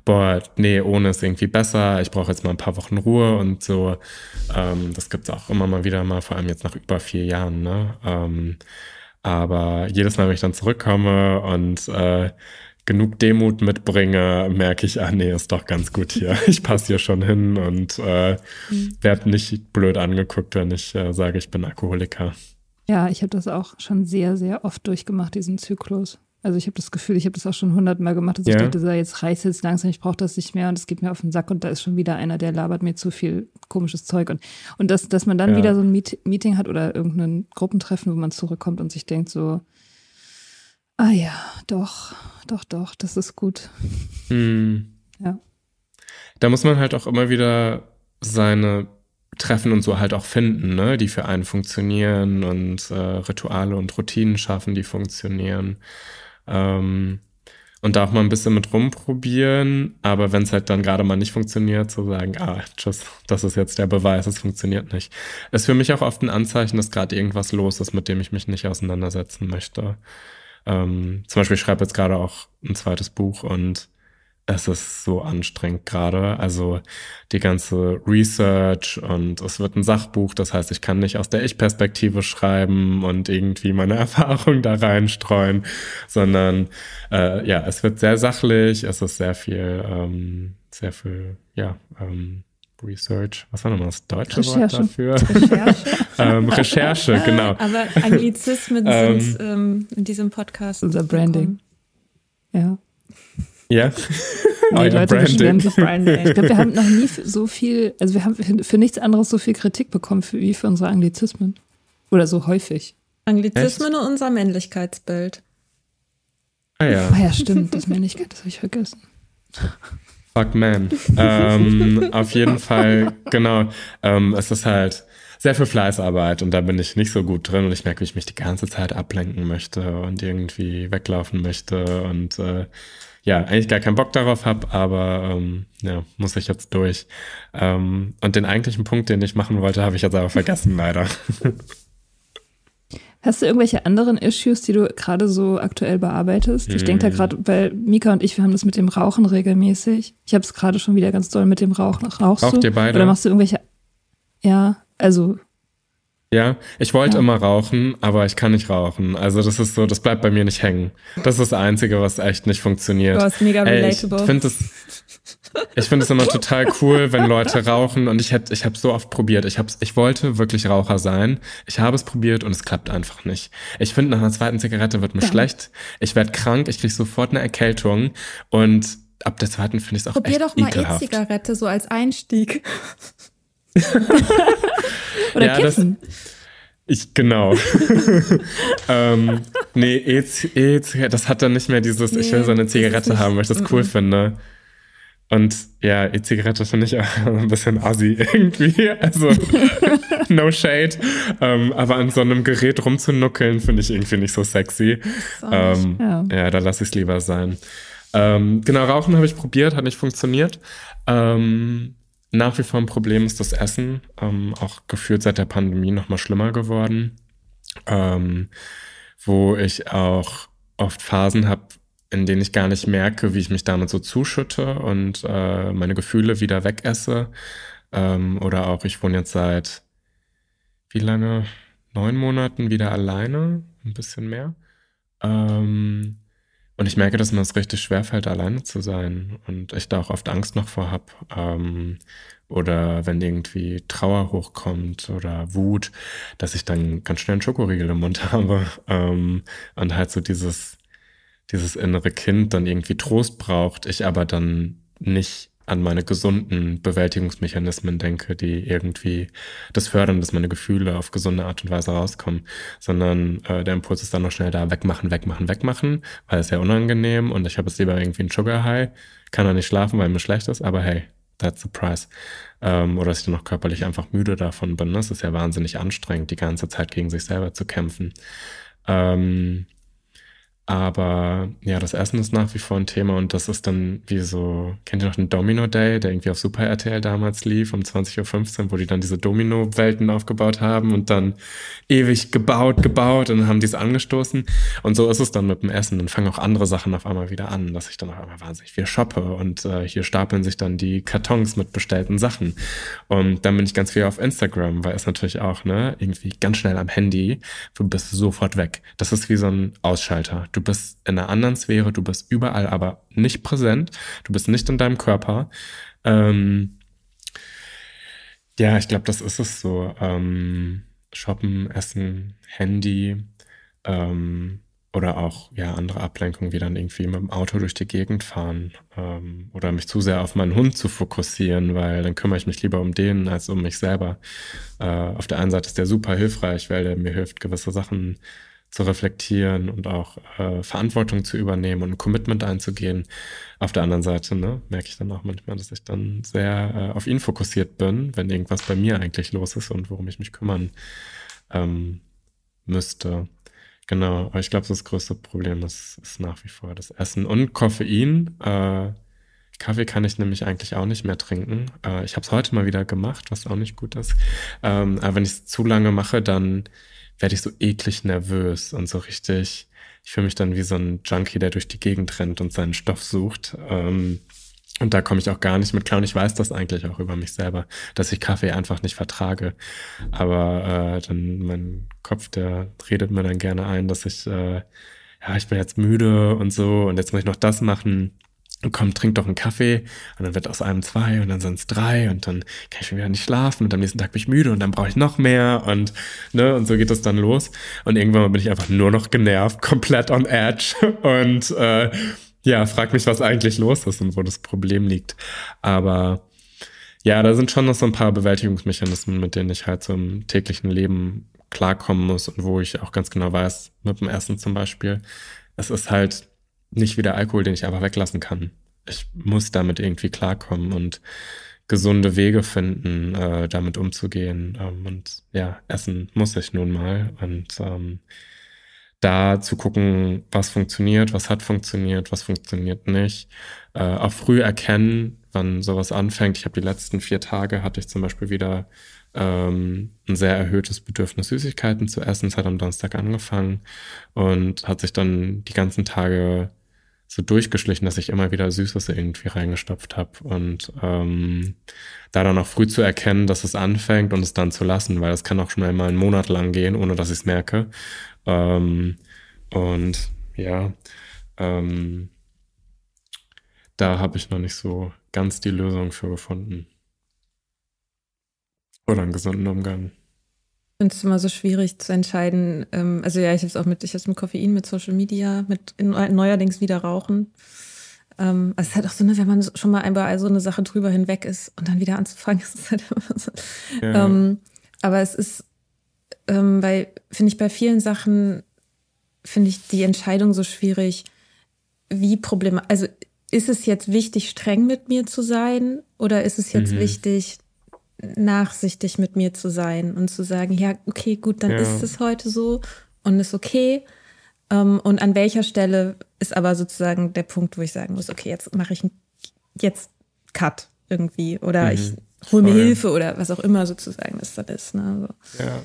Boah, nee, ohne ist irgendwie besser, ich brauche jetzt mal ein paar Wochen Ruhe und so. Ähm, das gibt es auch immer mal wieder mal, vor allem jetzt nach über vier Jahren, ne? Ähm, aber jedes Mal, wenn ich dann zurückkomme und äh, genug Demut mitbringe, merke ich, ah nee, ist doch ganz gut hier. Ich passe hier schon hin und äh, mhm. werde nicht blöd angeguckt, wenn ich äh, sage, ich bin Alkoholiker. Ja, ich habe das auch schon sehr, sehr oft durchgemacht, diesen Zyklus. Also ich habe das Gefühl, ich habe das auch schon hundertmal gemacht, dass ja. ich dachte, so, jetzt reißt jetzt langsam, ich brauche das nicht mehr und es geht mir auf den Sack und da ist schon wieder einer, der labert mir zu viel komisches Zeug. Und, und das, dass man dann ja. wieder so ein Meet Meeting hat oder irgendein Gruppentreffen, wo man zurückkommt und sich denkt so, ah ja, doch, doch, doch, das ist gut. Hm. Ja. Da muss man halt auch immer wieder seine Treffen und so halt auch finden, ne, die für einen funktionieren und äh, Rituale und Routinen schaffen, die funktionieren. Ähm, und da auch mal ein bisschen mit rumprobieren, aber wenn es halt dann gerade mal nicht funktioniert, zu sagen, ah, tschüss, das ist jetzt der Beweis, es funktioniert nicht. Ist für mich auch oft ein Anzeichen, dass gerade irgendwas los ist, mit dem ich mich nicht auseinandersetzen möchte. Ähm, zum Beispiel, ich schreibe jetzt gerade auch ein zweites Buch und es ist so anstrengend gerade. Also die ganze Research und es wird ein Sachbuch, das heißt, ich kann nicht aus der Ich-Perspektive schreiben und irgendwie meine Erfahrung da reinstreuen, sondern äh, ja, es wird sehr sachlich, es ist sehr viel, ähm, sehr viel, ja, ähm, Research, was war nochmal das deutsche Recherche. Wort dafür? Recherche. ähm, Recherche, genau. Aber Anglizismen ähm, sind ähm, in diesem Podcast. Unser Branding. Ja. Ja. Nee, Euer Leute beschweren sich Branding. Ich glaube, wir haben noch nie so viel, also wir haben für nichts anderes so viel Kritik bekommen für, wie für unsere Anglizismen. Oder so häufig. Anglizismen Echt? und unser Männlichkeitsbild. Ah ja. Ah ja, stimmt, das Männlichkeit, das habe ich vergessen. Fuck man. ähm, auf jeden Fall, genau. Ähm, es ist halt sehr viel Fleißarbeit und da bin ich nicht so gut drin und ich merke, wie ich mich die ganze Zeit ablenken möchte und irgendwie weglaufen möchte und äh, ja, eigentlich gar keinen Bock darauf habe, aber ähm, ja, muss ich jetzt durch. Ähm, und den eigentlichen Punkt, den ich machen wollte, habe ich jetzt aber vergessen, leider. Hast du irgendwelche anderen Issues, die du gerade so aktuell bearbeitest? Ich denke da hm. gerade, weil Mika und ich, wir haben das mit dem Rauchen regelmäßig. Ich habe es gerade schon wieder ganz doll mit dem Rauchen. Rauchst Raucht du? ihr beide? Oder machst du irgendwelche, ja, also ja, ich wollte ja. immer rauchen, aber ich kann nicht rauchen. Also das ist so, das bleibt bei mir nicht hängen. Das ist das Einzige, was echt nicht funktioniert. Du hast mega relatable. Ey, ich finde es ich finde es immer total cool, wenn Leute rauchen und ich hätte, ich habe so oft probiert. Ich hab's, ich wollte wirklich Raucher sein. Ich habe es probiert und es klappt einfach nicht. Ich finde, nach einer zweiten Zigarette wird mir ja. schlecht. Ich werde krank, ich kriege sofort eine Erkältung und ab der zweiten finde ich es auch Probier echt doch mal E-Zigarette so als Einstieg. Oder ja, kiffen. Das, ich, genau. ähm, nee, e e das hat dann nicht mehr dieses, nee, ich will so eine Zigarette haben, weil ich das cool mm -mm. finde. Und ja, E-Zigarette finde ich auch ein bisschen assi irgendwie. Also, no shade. Ähm, aber an so einem Gerät rumzunuckeln, finde ich irgendwie nicht so sexy. Ähm, ja. ja. da lasse ich es lieber sein. Ähm, genau, Rauchen habe ich probiert, hat nicht funktioniert. Ähm, nach wie vor ein Problem ist das Essen, ähm, auch gefühlt seit der Pandemie noch mal schlimmer geworden, ähm, wo ich auch oft Phasen habe, in denen ich gar nicht merke, wie ich mich damit so zuschütte und äh, meine Gefühle wieder wegesse. Ähm, oder auch, ich wohne jetzt seit wie lange? Neun Monaten wieder alleine, ein bisschen mehr. Ähm, und ich merke, dass mir es richtig schwerfällt, alleine zu sein. Und ich da auch oft Angst noch vor habe. Ähm, oder wenn irgendwie Trauer hochkommt oder Wut, dass ich dann ganz schnell einen Schokoriegel im Mund habe. Ähm, und halt so dieses, dieses innere Kind dann irgendwie Trost braucht, ich aber dann nicht an meine gesunden Bewältigungsmechanismen denke, die irgendwie das fördern, dass meine Gefühle auf gesunde Art und Weise rauskommen, sondern äh, der Impuls ist dann noch schnell da, wegmachen, wegmachen, wegmachen, weil es ja unangenehm und ich habe es lieber irgendwie ein Sugar High, kann dann nicht schlafen, weil mir schlecht ist, aber hey, that's the price. Ähm, oder dass ich dann noch körperlich einfach müde davon bin. Das ist ja wahnsinnig anstrengend, die ganze Zeit gegen sich selber zu kämpfen. Ähm, aber ja, das Essen ist nach wie vor ein Thema und das ist dann wie so, kennt ihr noch den Domino Day, der irgendwie auf Super RTL damals lief um 20.15 Uhr, wo die dann diese Domino-Welten aufgebaut haben und dann ewig gebaut, gebaut und haben die es angestoßen. Und so ist es dann mit dem Essen. Dann fangen auch andere Sachen auf einmal wieder an, dass ich dann auf einmal wahnsinnig viel shoppe und äh, hier stapeln sich dann die Kartons mit bestellten Sachen. Und dann bin ich ganz viel auf Instagram, weil es natürlich auch, ne, irgendwie ganz schnell am Handy, du bist sofort weg. Das ist wie so ein Ausschalter Du bist in einer anderen Sphäre, du bist überall, aber nicht präsent. Du bist nicht in deinem Körper. Ähm, ja, ich glaube, das ist es so. Ähm, shoppen, Essen, Handy ähm, oder auch ja andere Ablenkungen, wie dann irgendwie mit dem Auto durch die Gegend fahren ähm, oder mich zu sehr auf meinen Hund zu fokussieren, weil dann kümmere ich mich lieber um den als um mich selber. Äh, auf der einen Seite ist der super hilfreich, weil der mir hilft, gewisse Sachen zu reflektieren und auch äh, Verantwortung zu übernehmen und ein Commitment einzugehen. Auf der anderen Seite ne, merke ich dann auch manchmal, dass ich dann sehr äh, auf ihn fokussiert bin, wenn irgendwas bei mir eigentlich los ist und worum ich mich kümmern ähm, müsste. Genau, aber ich glaube, das größte Problem ist, ist nach wie vor das Essen und Koffein. Äh, Kaffee kann ich nämlich eigentlich auch nicht mehr trinken. Äh, ich habe es heute mal wieder gemacht, was auch nicht gut ist. Ähm, aber wenn ich es zu lange mache, dann werde ich so eklig nervös und so richtig, ich fühle mich dann wie so ein Junkie, der durch die Gegend rennt und seinen Stoff sucht. Ähm, und da komme ich auch gar nicht mit klar. Und ich weiß das eigentlich auch über mich selber, dass ich Kaffee einfach nicht vertrage. Aber äh, dann mein Kopf, der redet mir dann gerne ein, dass ich, äh, ja, ich bin jetzt müde und so und jetzt muss ich noch das machen komm, trink doch einen Kaffee. Und dann wird aus einem zwei und dann sind es drei und dann kann ich schon wieder nicht schlafen. Und am nächsten Tag bin ich müde und dann brauche ich noch mehr. Und ne und so geht es dann los. Und irgendwann bin ich einfach nur noch genervt, komplett on edge. Und äh, ja, frag mich, was eigentlich los ist und wo das Problem liegt. Aber ja, da sind schon noch so ein paar Bewältigungsmechanismen, mit denen ich halt so im täglichen Leben klarkommen muss und wo ich auch ganz genau weiß, mit dem Essen zum Beispiel, es ist halt nicht wie der Alkohol, den ich einfach weglassen kann. Ich muss damit irgendwie klarkommen und gesunde Wege finden, äh, damit umzugehen. Ähm, und ja, essen muss ich nun mal. Und ähm, da zu gucken, was funktioniert, was hat funktioniert, was funktioniert nicht. Äh, auch früh erkennen, wann sowas anfängt. Ich habe die letzten vier Tage hatte ich zum Beispiel wieder ähm, ein sehr erhöhtes Bedürfnis, Süßigkeiten zu essen. Es hat am Donnerstag angefangen und hat sich dann die ganzen Tage so durchgeschlichen, dass ich immer wieder Süßes irgendwie reingestopft habe und ähm, da dann auch früh zu erkennen, dass es anfängt und es dann zu lassen, weil es kann auch schnell mal einen Monat lang gehen, ohne dass ich es merke. Ähm, und ja, ähm, da habe ich noch nicht so ganz die Lösung für gefunden. Oder einen gesunden Umgang. Ich finde es immer so schwierig zu entscheiden. Ähm, also ja, ich habe es auch mit, ich habe mit Koffein, mit Social Media, mit neuerdings wieder Rauchen. Ähm, also es ist halt auch so, ne, wenn man schon mal einmal so eine Sache drüber hinweg ist und dann wieder anzufangen, ist es halt immer so. Ja. Ähm, aber es ist, ähm, weil, finde ich, bei vielen Sachen finde ich die Entscheidung so schwierig, wie problematisch, also ist es jetzt wichtig, streng mit mir zu sein oder ist es jetzt mhm. wichtig, nachsichtig mit mir zu sein und zu sagen, ja, okay, gut, dann ja. ist es heute so und ist okay. Ähm, und an welcher Stelle ist aber sozusagen der Punkt, wo ich sagen muss, okay, jetzt mache ich jetzt Cut irgendwie oder mhm. ich hole mir Hilfe oder was auch immer sozusagen das dann ist. Ne? So. Ja.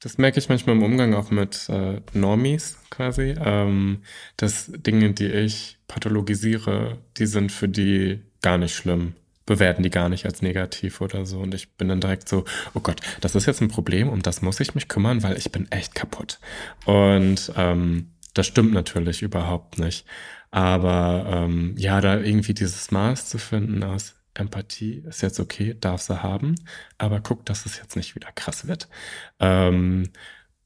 Das merke ich manchmal im Umgang auch mit äh, Normies quasi, ähm, dass Dinge, die ich pathologisiere, die sind für die gar nicht schlimm bewerten die gar nicht als negativ oder so. Und ich bin dann direkt so, oh Gott, das ist jetzt ein Problem, um das muss ich mich kümmern, weil ich bin echt kaputt. Und ähm, das stimmt natürlich überhaupt nicht. Aber ähm, ja, da irgendwie dieses Maß zu finden aus Empathie ist jetzt okay, darf sie haben, aber guck, dass es jetzt nicht wieder krass wird. Ähm,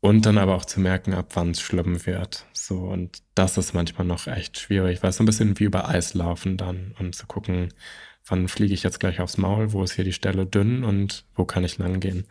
und dann aber auch zu merken, ab wann es schlimm wird. So, und das ist manchmal noch echt schwierig, weil es so ein bisschen wie über Eis laufen dann und zu gucken, wann fliege ich jetzt gleich aufs Maul, wo ist hier die Stelle dünn und wo kann ich lang gehen.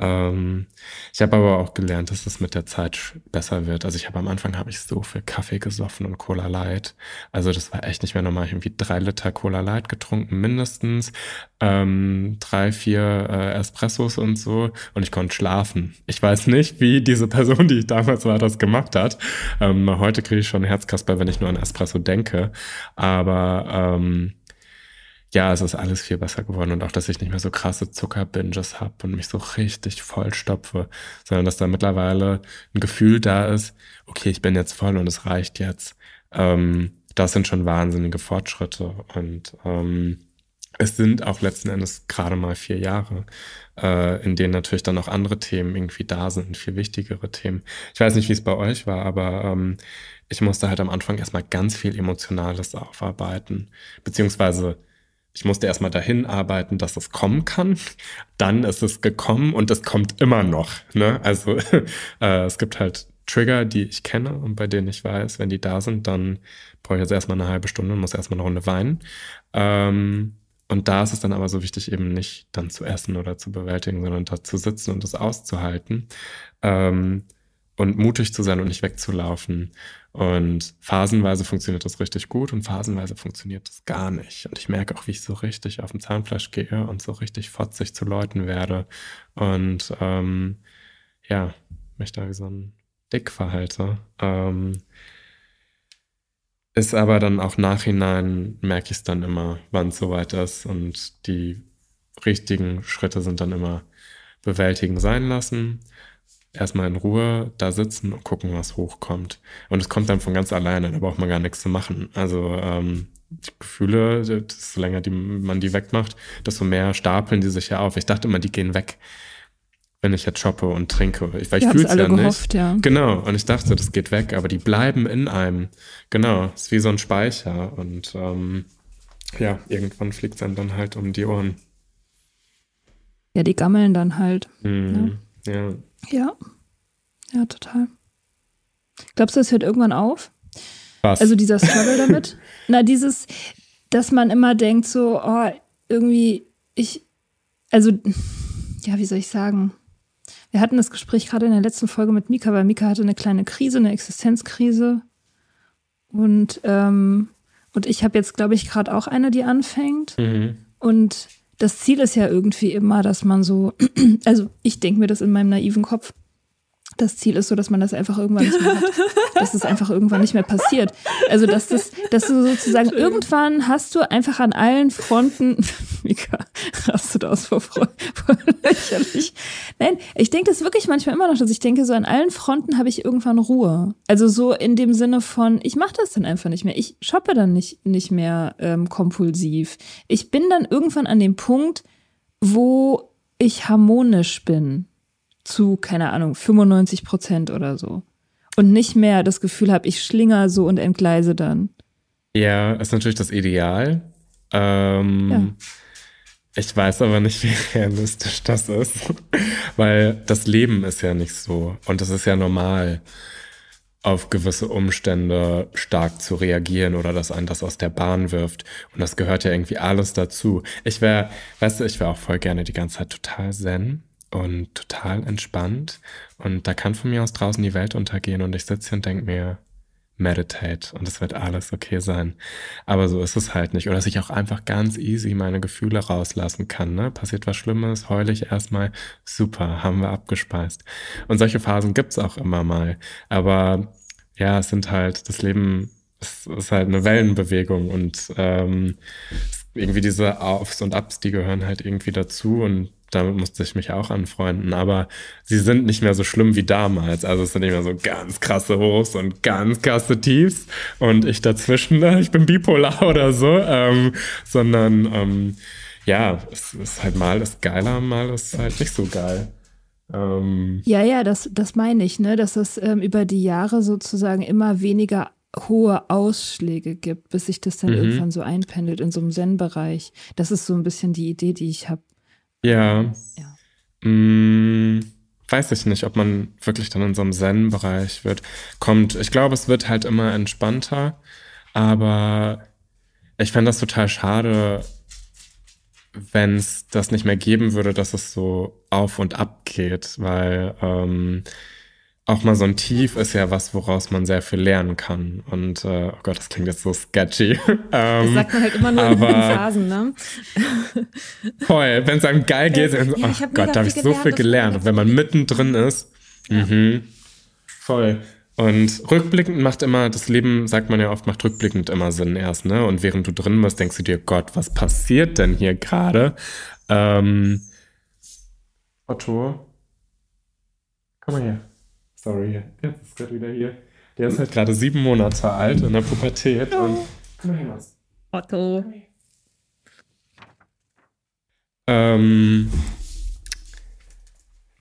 Ähm, ich habe aber auch gelernt, dass es mit der Zeit besser wird. Also ich habe am Anfang habe ich so viel Kaffee gesoffen und Cola Light. Also das war echt nicht mehr normal. Ich habe irgendwie drei Liter Cola Light getrunken, mindestens. Ähm, drei, vier äh, Espressos und so. Und ich konnte schlafen. Ich weiß nicht, wie diese Person, die ich damals war, das gemacht hat. Ähm, heute kriege ich schon Herzkasper, wenn ich nur an Espresso denke. Aber ähm, ja, es ist alles viel besser geworden und auch, dass ich nicht mehr so krasse Zuckerbinges habe und mich so richtig voll stopfe, sondern dass da mittlerweile ein Gefühl da ist, okay, ich bin jetzt voll und es reicht jetzt. Ähm, das sind schon wahnsinnige Fortschritte und ähm, es sind auch letzten Endes gerade mal vier Jahre, äh, in denen natürlich dann auch andere Themen irgendwie da sind, viel wichtigere Themen. Ich weiß nicht, wie es bei euch war, aber ähm, ich musste halt am Anfang erstmal ganz viel Emotionales aufarbeiten, beziehungsweise ich musste erstmal dahin arbeiten, dass es kommen kann. Dann ist es gekommen und es kommt immer noch. Ne? Also äh, es gibt halt Trigger, die ich kenne und bei denen ich weiß, wenn die da sind, dann brauche ich jetzt erstmal eine halbe Stunde und muss erstmal eine Runde weinen. Ähm, und da ist es dann aber so wichtig, eben nicht dann zu essen oder zu bewältigen, sondern da zu sitzen und es auszuhalten. Ähm, und mutig zu sein und nicht wegzulaufen. Und phasenweise funktioniert das richtig gut und phasenweise funktioniert das gar nicht. Und ich merke auch, wie ich so richtig auf dem Zahnfleisch gehe und so richtig fotzig zu Leuten werde. Und ähm, ja, mich da wie so ein Dick verhalte. Ähm, ist aber dann auch nachhinein, merke ich es dann immer, wann es soweit ist. Und die richtigen Schritte sind dann immer bewältigen sein lassen erstmal in Ruhe da sitzen und gucken, was hochkommt. Und es kommt dann von ganz alleine, da braucht man gar nichts zu machen. Also ähm, die Gefühle, desto länger die, man die wegmacht, desto mehr stapeln die sich ja auf. Ich dachte immer, die gehen weg, wenn ich jetzt shoppe und trinke. Ich, weil ich fühle es ja gehofft, nicht. Ja. Genau, und ich dachte, das geht weg, aber die bleiben in einem. Genau, ist wie so ein Speicher. Und ähm, ja, irgendwann fliegt es einem dann halt um die Ohren. Ja, die gammeln dann halt. Mhm. Ne? Ja. Ja. Ja, total. Glaubst du, es hört irgendwann auf? Was? Also dieser Struggle damit? Na, dieses, dass man immer denkt, so, oh, irgendwie, ich, also, ja, wie soll ich sagen? Wir hatten das Gespräch gerade in der letzten Folge mit Mika, weil Mika hatte eine kleine Krise, eine Existenzkrise. Und, ähm, und ich habe jetzt, glaube ich, gerade auch eine, die anfängt. Mhm. Und das Ziel ist ja irgendwie immer, dass man so, also ich denke mir das in meinem naiven Kopf, das Ziel ist so, dass man das einfach irgendwann nicht mehr hat. dass es einfach irgendwann nicht mehr passiert. Also, dass das, dass du sozusagen irgendwann hast du einfach an allen Fronten, Mika, rastet aus vor Freude, lächerlich. Nein, ich denke das wirklich manchmal immer noch, dass ich denke, so an allen Fronten habe ich irgendwann Ruhe. Also so in dem Sinne von, ich mache das dann einfach nicht mehr. Ich shoppe dann nicht, nicht mehr ähm, kompulsiv. Ich bin dann irgendwann an dem Punkt, wo ich harmonisch bin zu, keine Ahnung, 95 Prozent oder so. Und nicht mehr das Gefühl habe, ich schlinger so und entgleise dann. Ja, ist natürlich das Ideal. Ähm, ja. Ich weiß aber nicht, wie realistisch das ist, weil das Leben ist ja nicht so und es ist ja normal, auf gewisse Umstände stark zu reagieren oder dass einen das aus der Bahn wirft. Und das gehört ja irgendwie alles dazu. Ich wäre, weißt du, ich wäre auch voll gerne die ganze Zeit total zen und total entspannt. Und da kann von mir aus draußen die Welt untergehen und ich sitze hier und denke mir, meditate und es wird alles okay sein. Aber so ist es halt nicht. Oder dass ich auch einfach ganz easy meine Gefühle rauslassen kann. Ne? Passiert was Schlimmes, heule ich erstmal, super, haben wir abgespeist. Und solche Phasen gibt's auch immer mal. Aber ja, es sind halt, das Leben ist, ist halt eine Wellenbewegung und ähm, irgendwie diese Aufs und Ups, die gehören halt irgendwie dazu und damit musste ich mich auch anfreunden, aber sie sind nicht mehr so schlimm wie damals. Also es sind nicht mehr so ganz krasse Hochs und ganz krasse Tiefs und ich dazwischen, ich bin bipolar oder so, ähm, sondern ähm, ja, es ist halt mal ist geiler, mal ist halt nicht so geil. Ähm, ja, ja, das, das meine ich, ne, dass es ähm, über die Jahre sozusagen immer weniger hohe Ausschläge gibt, bis sich das dann mhm. irgendwann so einpendelt in so einem Zen-Bereich. Das ist so ein bisschen die Idee, die ich habe. Ja. ja. Mm, weiß ich nicht, ob man wirklich dann in so einem Zen-Bereich wird, kommt. Ich glaube, es wird halt immer entspannter, aber ich fände das total schade, wenn es das nicht mehr geben würde, dass es so auf und ab geht, weil ähm, auch mal so ein Tief ist ja was, woraus man sehr viel lernen kann. Und äh, oh Gott, das klingt jetzt so sketchy. ähm, das sagt man halt immer nur aber, in Phasen, ne? voll, wenn es einem geil geht, ja, oh Gott, da habe ich so viel gelernt. Und wenn man mittendrin ist, ja. mh, voll. Und rückblickend macht immer, das Leben, sagt man ja oft, macht rückblickend immer Sinn erst, ne? Und während du drin bist, denkst du dir, Gott, was passiert denn hier gerade? Ähm, Otto, komm mal her. Sorry, jetzt ist gerade wieder hier. Der ist halt gerade sieben Monate alt in der Pubertät oh. und. Komm mal her, Maus. Otto. Ähm,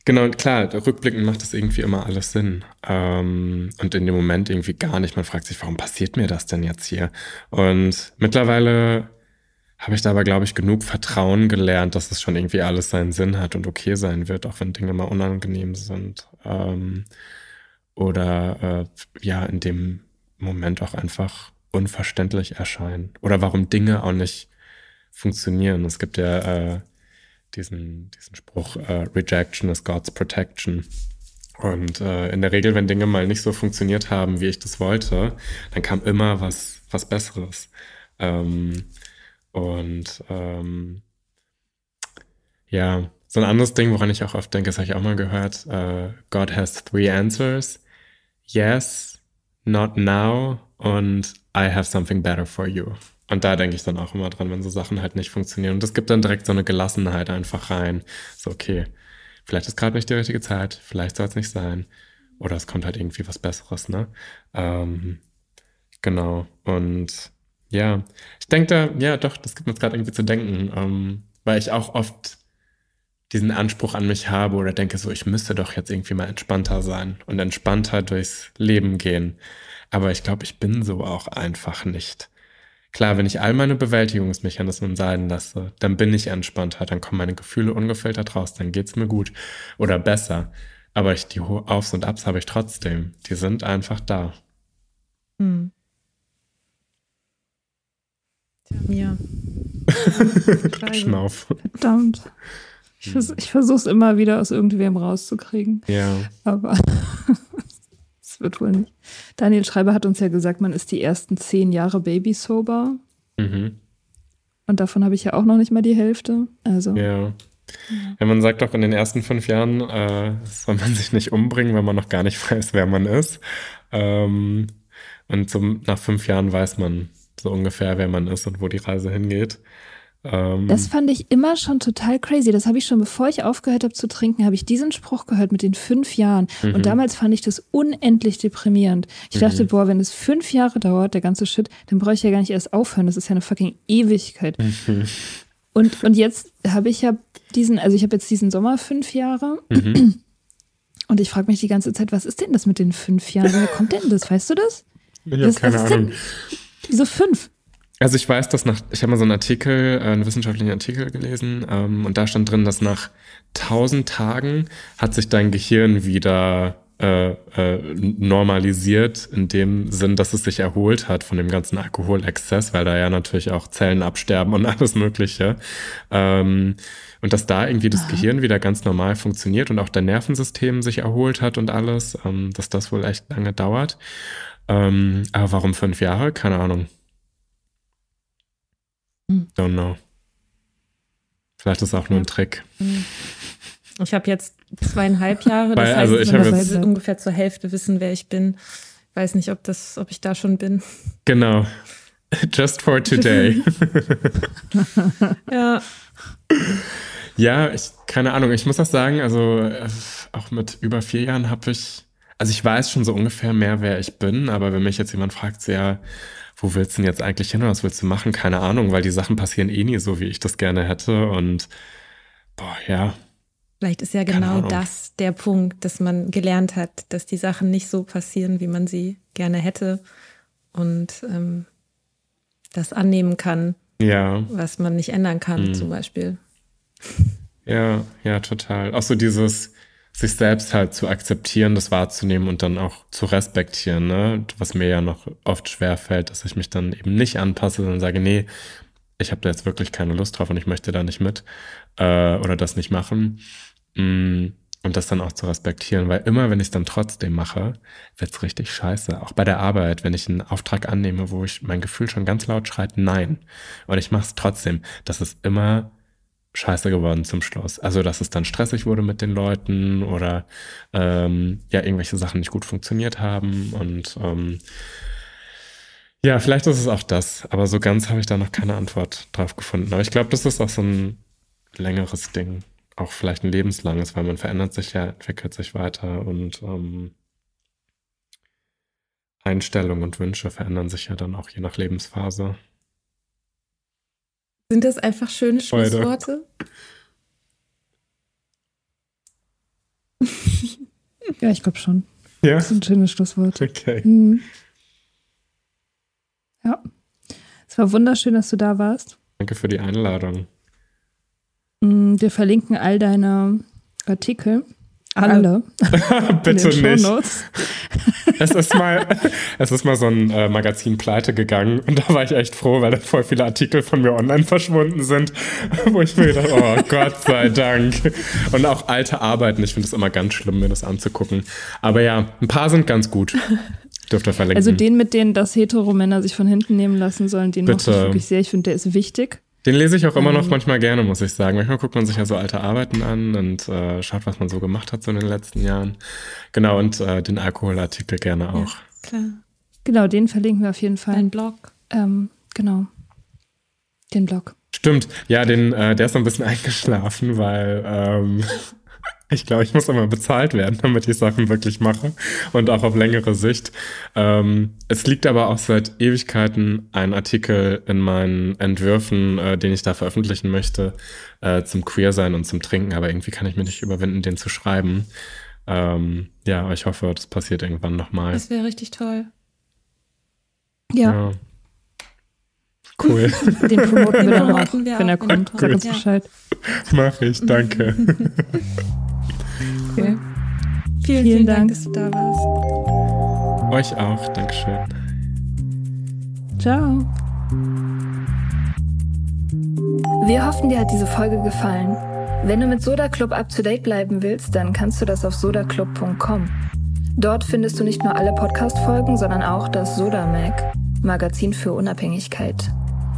Genau, klar, rückblickend macht das irgendwie immer alles Sinn. Ähm, und in dem Moment irgendwie gar nicht. Man fragt sich, warum passiert mir das denn jetzt hier? Und mittlerweile habe ich da aber, glaube ich, genug Vertrauen gelernt, dass es schon irgendwie alles seinen Sinn hat und okay sein wird, auch wenn Dinge mal unangenehm sind. Ähm, oder äh, ja, in dem Moment auch einfach unverständlich erscheinen. Oder warum Dinge auch nicht funktionieren. Es gibt ja äh, diesen, diesen Spruch, äh, Rejection is God's Protection. Und äh, in der Regel, wenn Dinge mal nicht so funktioniert haben, wie ich das wollte, dann kam immer was, was Besseres. Ähm, und ähm, ja, so ein anderes Ding, woran ich auch oft denke, das habe ich auch mal gehört, äh, God has three answers. Yes, not now und I have something better for you. Und da denke ich dann auch immer dran, wenn so Sachen halt nicht funktionieren. Und es gibt dann direkt so eine Gelassenheit einfach rein. So, okay, vielleicht ist gerade nicht die richtige Zeit, vielleicht soll es nicht sein. Oder es kommt halt irgendwie was Besseres, ne? Ähm, genau. Und ja, ich denke da, ja doch, das gibt mir gerade irgendwie zu denken, ähm, weil ich auch oft diesen Anspruch an mich habe oder denke so, ich müsste doch jetzt irgendwie mal entspannter sein und entspannter durchs Leben gehen. Aber ich glaube, ich bin so auch einfach nicht. Klar, wenn ich all meine Bewältigungsmechanismen sein lasse, dann bin ich entspannter, dann kommen meine Gefühle ungefiltert raus, dann geht's mir gut oder besser. Aber ich, die Aufs und Abs habe ich trotzdem. Die sind einfach da. Hm. Mir. Schnauf. Verdammt. Ich, vers ich versuche es immer wieder aus irgendwem rauszukriegen. Ja. Aber wird wohl nicht. Daniel Schreiber hat uns ja gesagt, man ist die ersten zehn Jahre Baby sober. Mhm. Und davon habe ich ja auch noch nicht mal die Hälfte. Also. Ja. Ja, man sagt doch, in den ersten fünf Jahren äh, soll man sich nicht umbringen, wenn man noch gar nicht weiß, wer man ist. Ähm, und zum, nach fünf Jahren weiß man so ungefähr, wer man ist und wo die Reise hingeht. Ähm, das fand ich immer schon total crazy. Das habe ich schon, bevor ich aufgehört habe zu trinken, habe ich diesen Spruch gehört mit den fünf Jahren. Mhm. Und damals fand ich das unendlich deprimierend. Ich mhm. dachte, boah, wenn es fünf Jahre dauert, der ganze Shit, dann brauche ich ja gar nicht erst aufhören. Das ist ja eine fucking Ewigkeit. Mhm. Und, und jetzt habe ich ja diesen, also ich habe jetzt diesen Sommer fünf Jahre. Mhm. Und ich frage mich die ganze Zeit, was ist denn das mit den fünf Jahren? Woher kommt denn das? Weißt du das? Ich habe keine Ahnung. Wieso fünf? Also ich weiß, dass nach, ich habe mal so einen Artikel, äh, einen wissenschaftlichen Artikel gelesen ähm, und da stand drin, dass nach tausend Tagen hat sich dein Gehirn wieder äh, äh, normalisiert, in dem Sinn, dass es sich erholt hat von dem ganzen Alkoholexzess, weil da ja natürlich auch Zellen absterben und alles Mögliche. Ähm, und dass da irgendwie das Aha. Gehirn wieder ganz normal funktioniert und auch dein Nervensystem sich erholt hat und alles, ähm, dass das wohl echt lange dauert. Ähm, aber warum fünf Jahre? Keine Ahnung. Hm. Don't know. Vielleicht ist es auch nur ein Trick. Hm. Ich habe jetzt zweieinhalb Jahre, das Weil, heißt, also ich habe jetzt ungefähr zur Hälfte wissen, wer ich bin. Ich weiß nicht, ob das, ob ich da schon bin. Genau. Just for today. ja. Ja, ich, keine Ahnung, ich muss auch sagen, also äh, auch mit über vier Jahren habe ich, also ich weiß schon so ungefähr mehr, wer ich bin, aber wenn mich jetzt jemand fragt, ja, wo willst du denn jetzt eigentlich hin oder was willst du machen? Keine Ahnung, weil die Sachen passieren eh nie so, wie ich das gerne hätte. Und boah, ja. Vielleicht ist ja genau das der Punkt, dass man gelernt hat, dass die Sachen nicht so passieren, wie man sie gerne hätte. Und ähm, das annehmen kann, ja. was man nicht ändern kann, mhm. zum Beispiel. Ja, ja, total. Auch so dieses, sich selbst halt zu akzeptieren, das wahrzunehmen und dann auch zu respektieren, ne? Was mir ja noch oft schwer fällt, dass ich mich dann eben nicht anpasse, sondern sage, nee, ich habe da jetzt wirklich keine Lust drauf und ich möchte da nicht mit äh, oder das nicht machen. Mm, und das dann auch zu respektieren, weil immer, wenn ich es dann trotzdem mache, wird's richtig scheiße. Auch bei der Arbeit, wenn ich einen Auftrag annehme, wo ich mein Gefühl schon ganz laut schreit, nein. Und ich mache es trotzdem. Das ist immer scheiße geworden zum Schluss. Also, dass es dann stressig wurde mit den Leuten oder ähm, ja, irgendwelche Sachen nicht gut funktioniert haben. Und ähm, ja, vielleicht ist es auch das, aber so ganz habe ich da noch keine Antwort drauf gefunden. Aber ich glaube, das ist auch so ein längeres Ding. Auch vielleicht ein lebenslanges, weil man verändert sich ja, entwickelt sich weiter und ähm, Einstellungen und Wünsche verändern sich ja dann auch je nach Lebensphase. Sind das einfach schöne Schlussworte? ja, ich glaube schon. Ja. Das ist ein schönes Schlusswort. Okay. Mhm. Ja. Es war wunderschön, dass du da warst. Danke für die Einladung. Mm, wir verlinken all deine Artikel alle. Bitte nicht. es ist mal, es ist mal so ein äh, Magazin pleite gegangen und da war ich echt froh, weil da voll viele Artikel von mir online verschwunden sind, wo ich mir gedacht, oh Gott sei Dank. Und auch alte Arbeiten, ich finde es immer ganz schlimm, mir das anzugucken. Aber ja, ein paar sind ganz gut. Dürfte verlinken. Also den, mit denen das Hetero-Männer sich von hinten nehmen lassen sollen, den mochte ich wirklich sehr. Ich finde, der ist wichtig. Den lese ich auch immer noch ähm. manchmal gerne, muss ich sagen. Manchmal guckt man sich ja so alte Arbeiten an und äh, schaut, was man so gemacht hat so in den letzten Jahren. Genau, und äh, den Alkoholartikel gerne auch. Ja, klar. Genau, den verlinken wir auf jeden Fall. Ein Blog. Ähm, genau. Den Blog. Stimmt, ja, den, äh, der ist so ein bisschen eingeschlafen, weil ähm, ich glaube, ich muss immer bezahlt werden, damit ich Sachen wirklich mache und auch auf längere Sicht. Ähm, es liegt aber auch seit Ewigkeiten ein Artikel in meinen Entwürfen, äh, den ich da veröffentlichen möchte, äh, zum Queer-Sein und zum Trinken, aber irgendwie kann ich mich nicht überwinden, den zu schreiben. Ähm, ja, ich hoffe, das passiert irgendwann nochmal. Das wäre richtig toll. Ja. ja. Cool. Den promoten wir dann auch, wenn er kommt. Sag uns Bescheid. Mach ich, danke. Okay. Vielen, vielen, Dank. Dank, dass du da warst. Euch auch. Dankeschön. Ciao. Wir hoffen, dir hat diese Folge gefallen. Wenn du mit Soda Club up to date bleiben willst, dann kannst du das auf sodaclub.com. Dort findest du nicht nur alle Podcast-Folgen, sondern auch das Soda Mag, Magazin für Unabhängigkeit.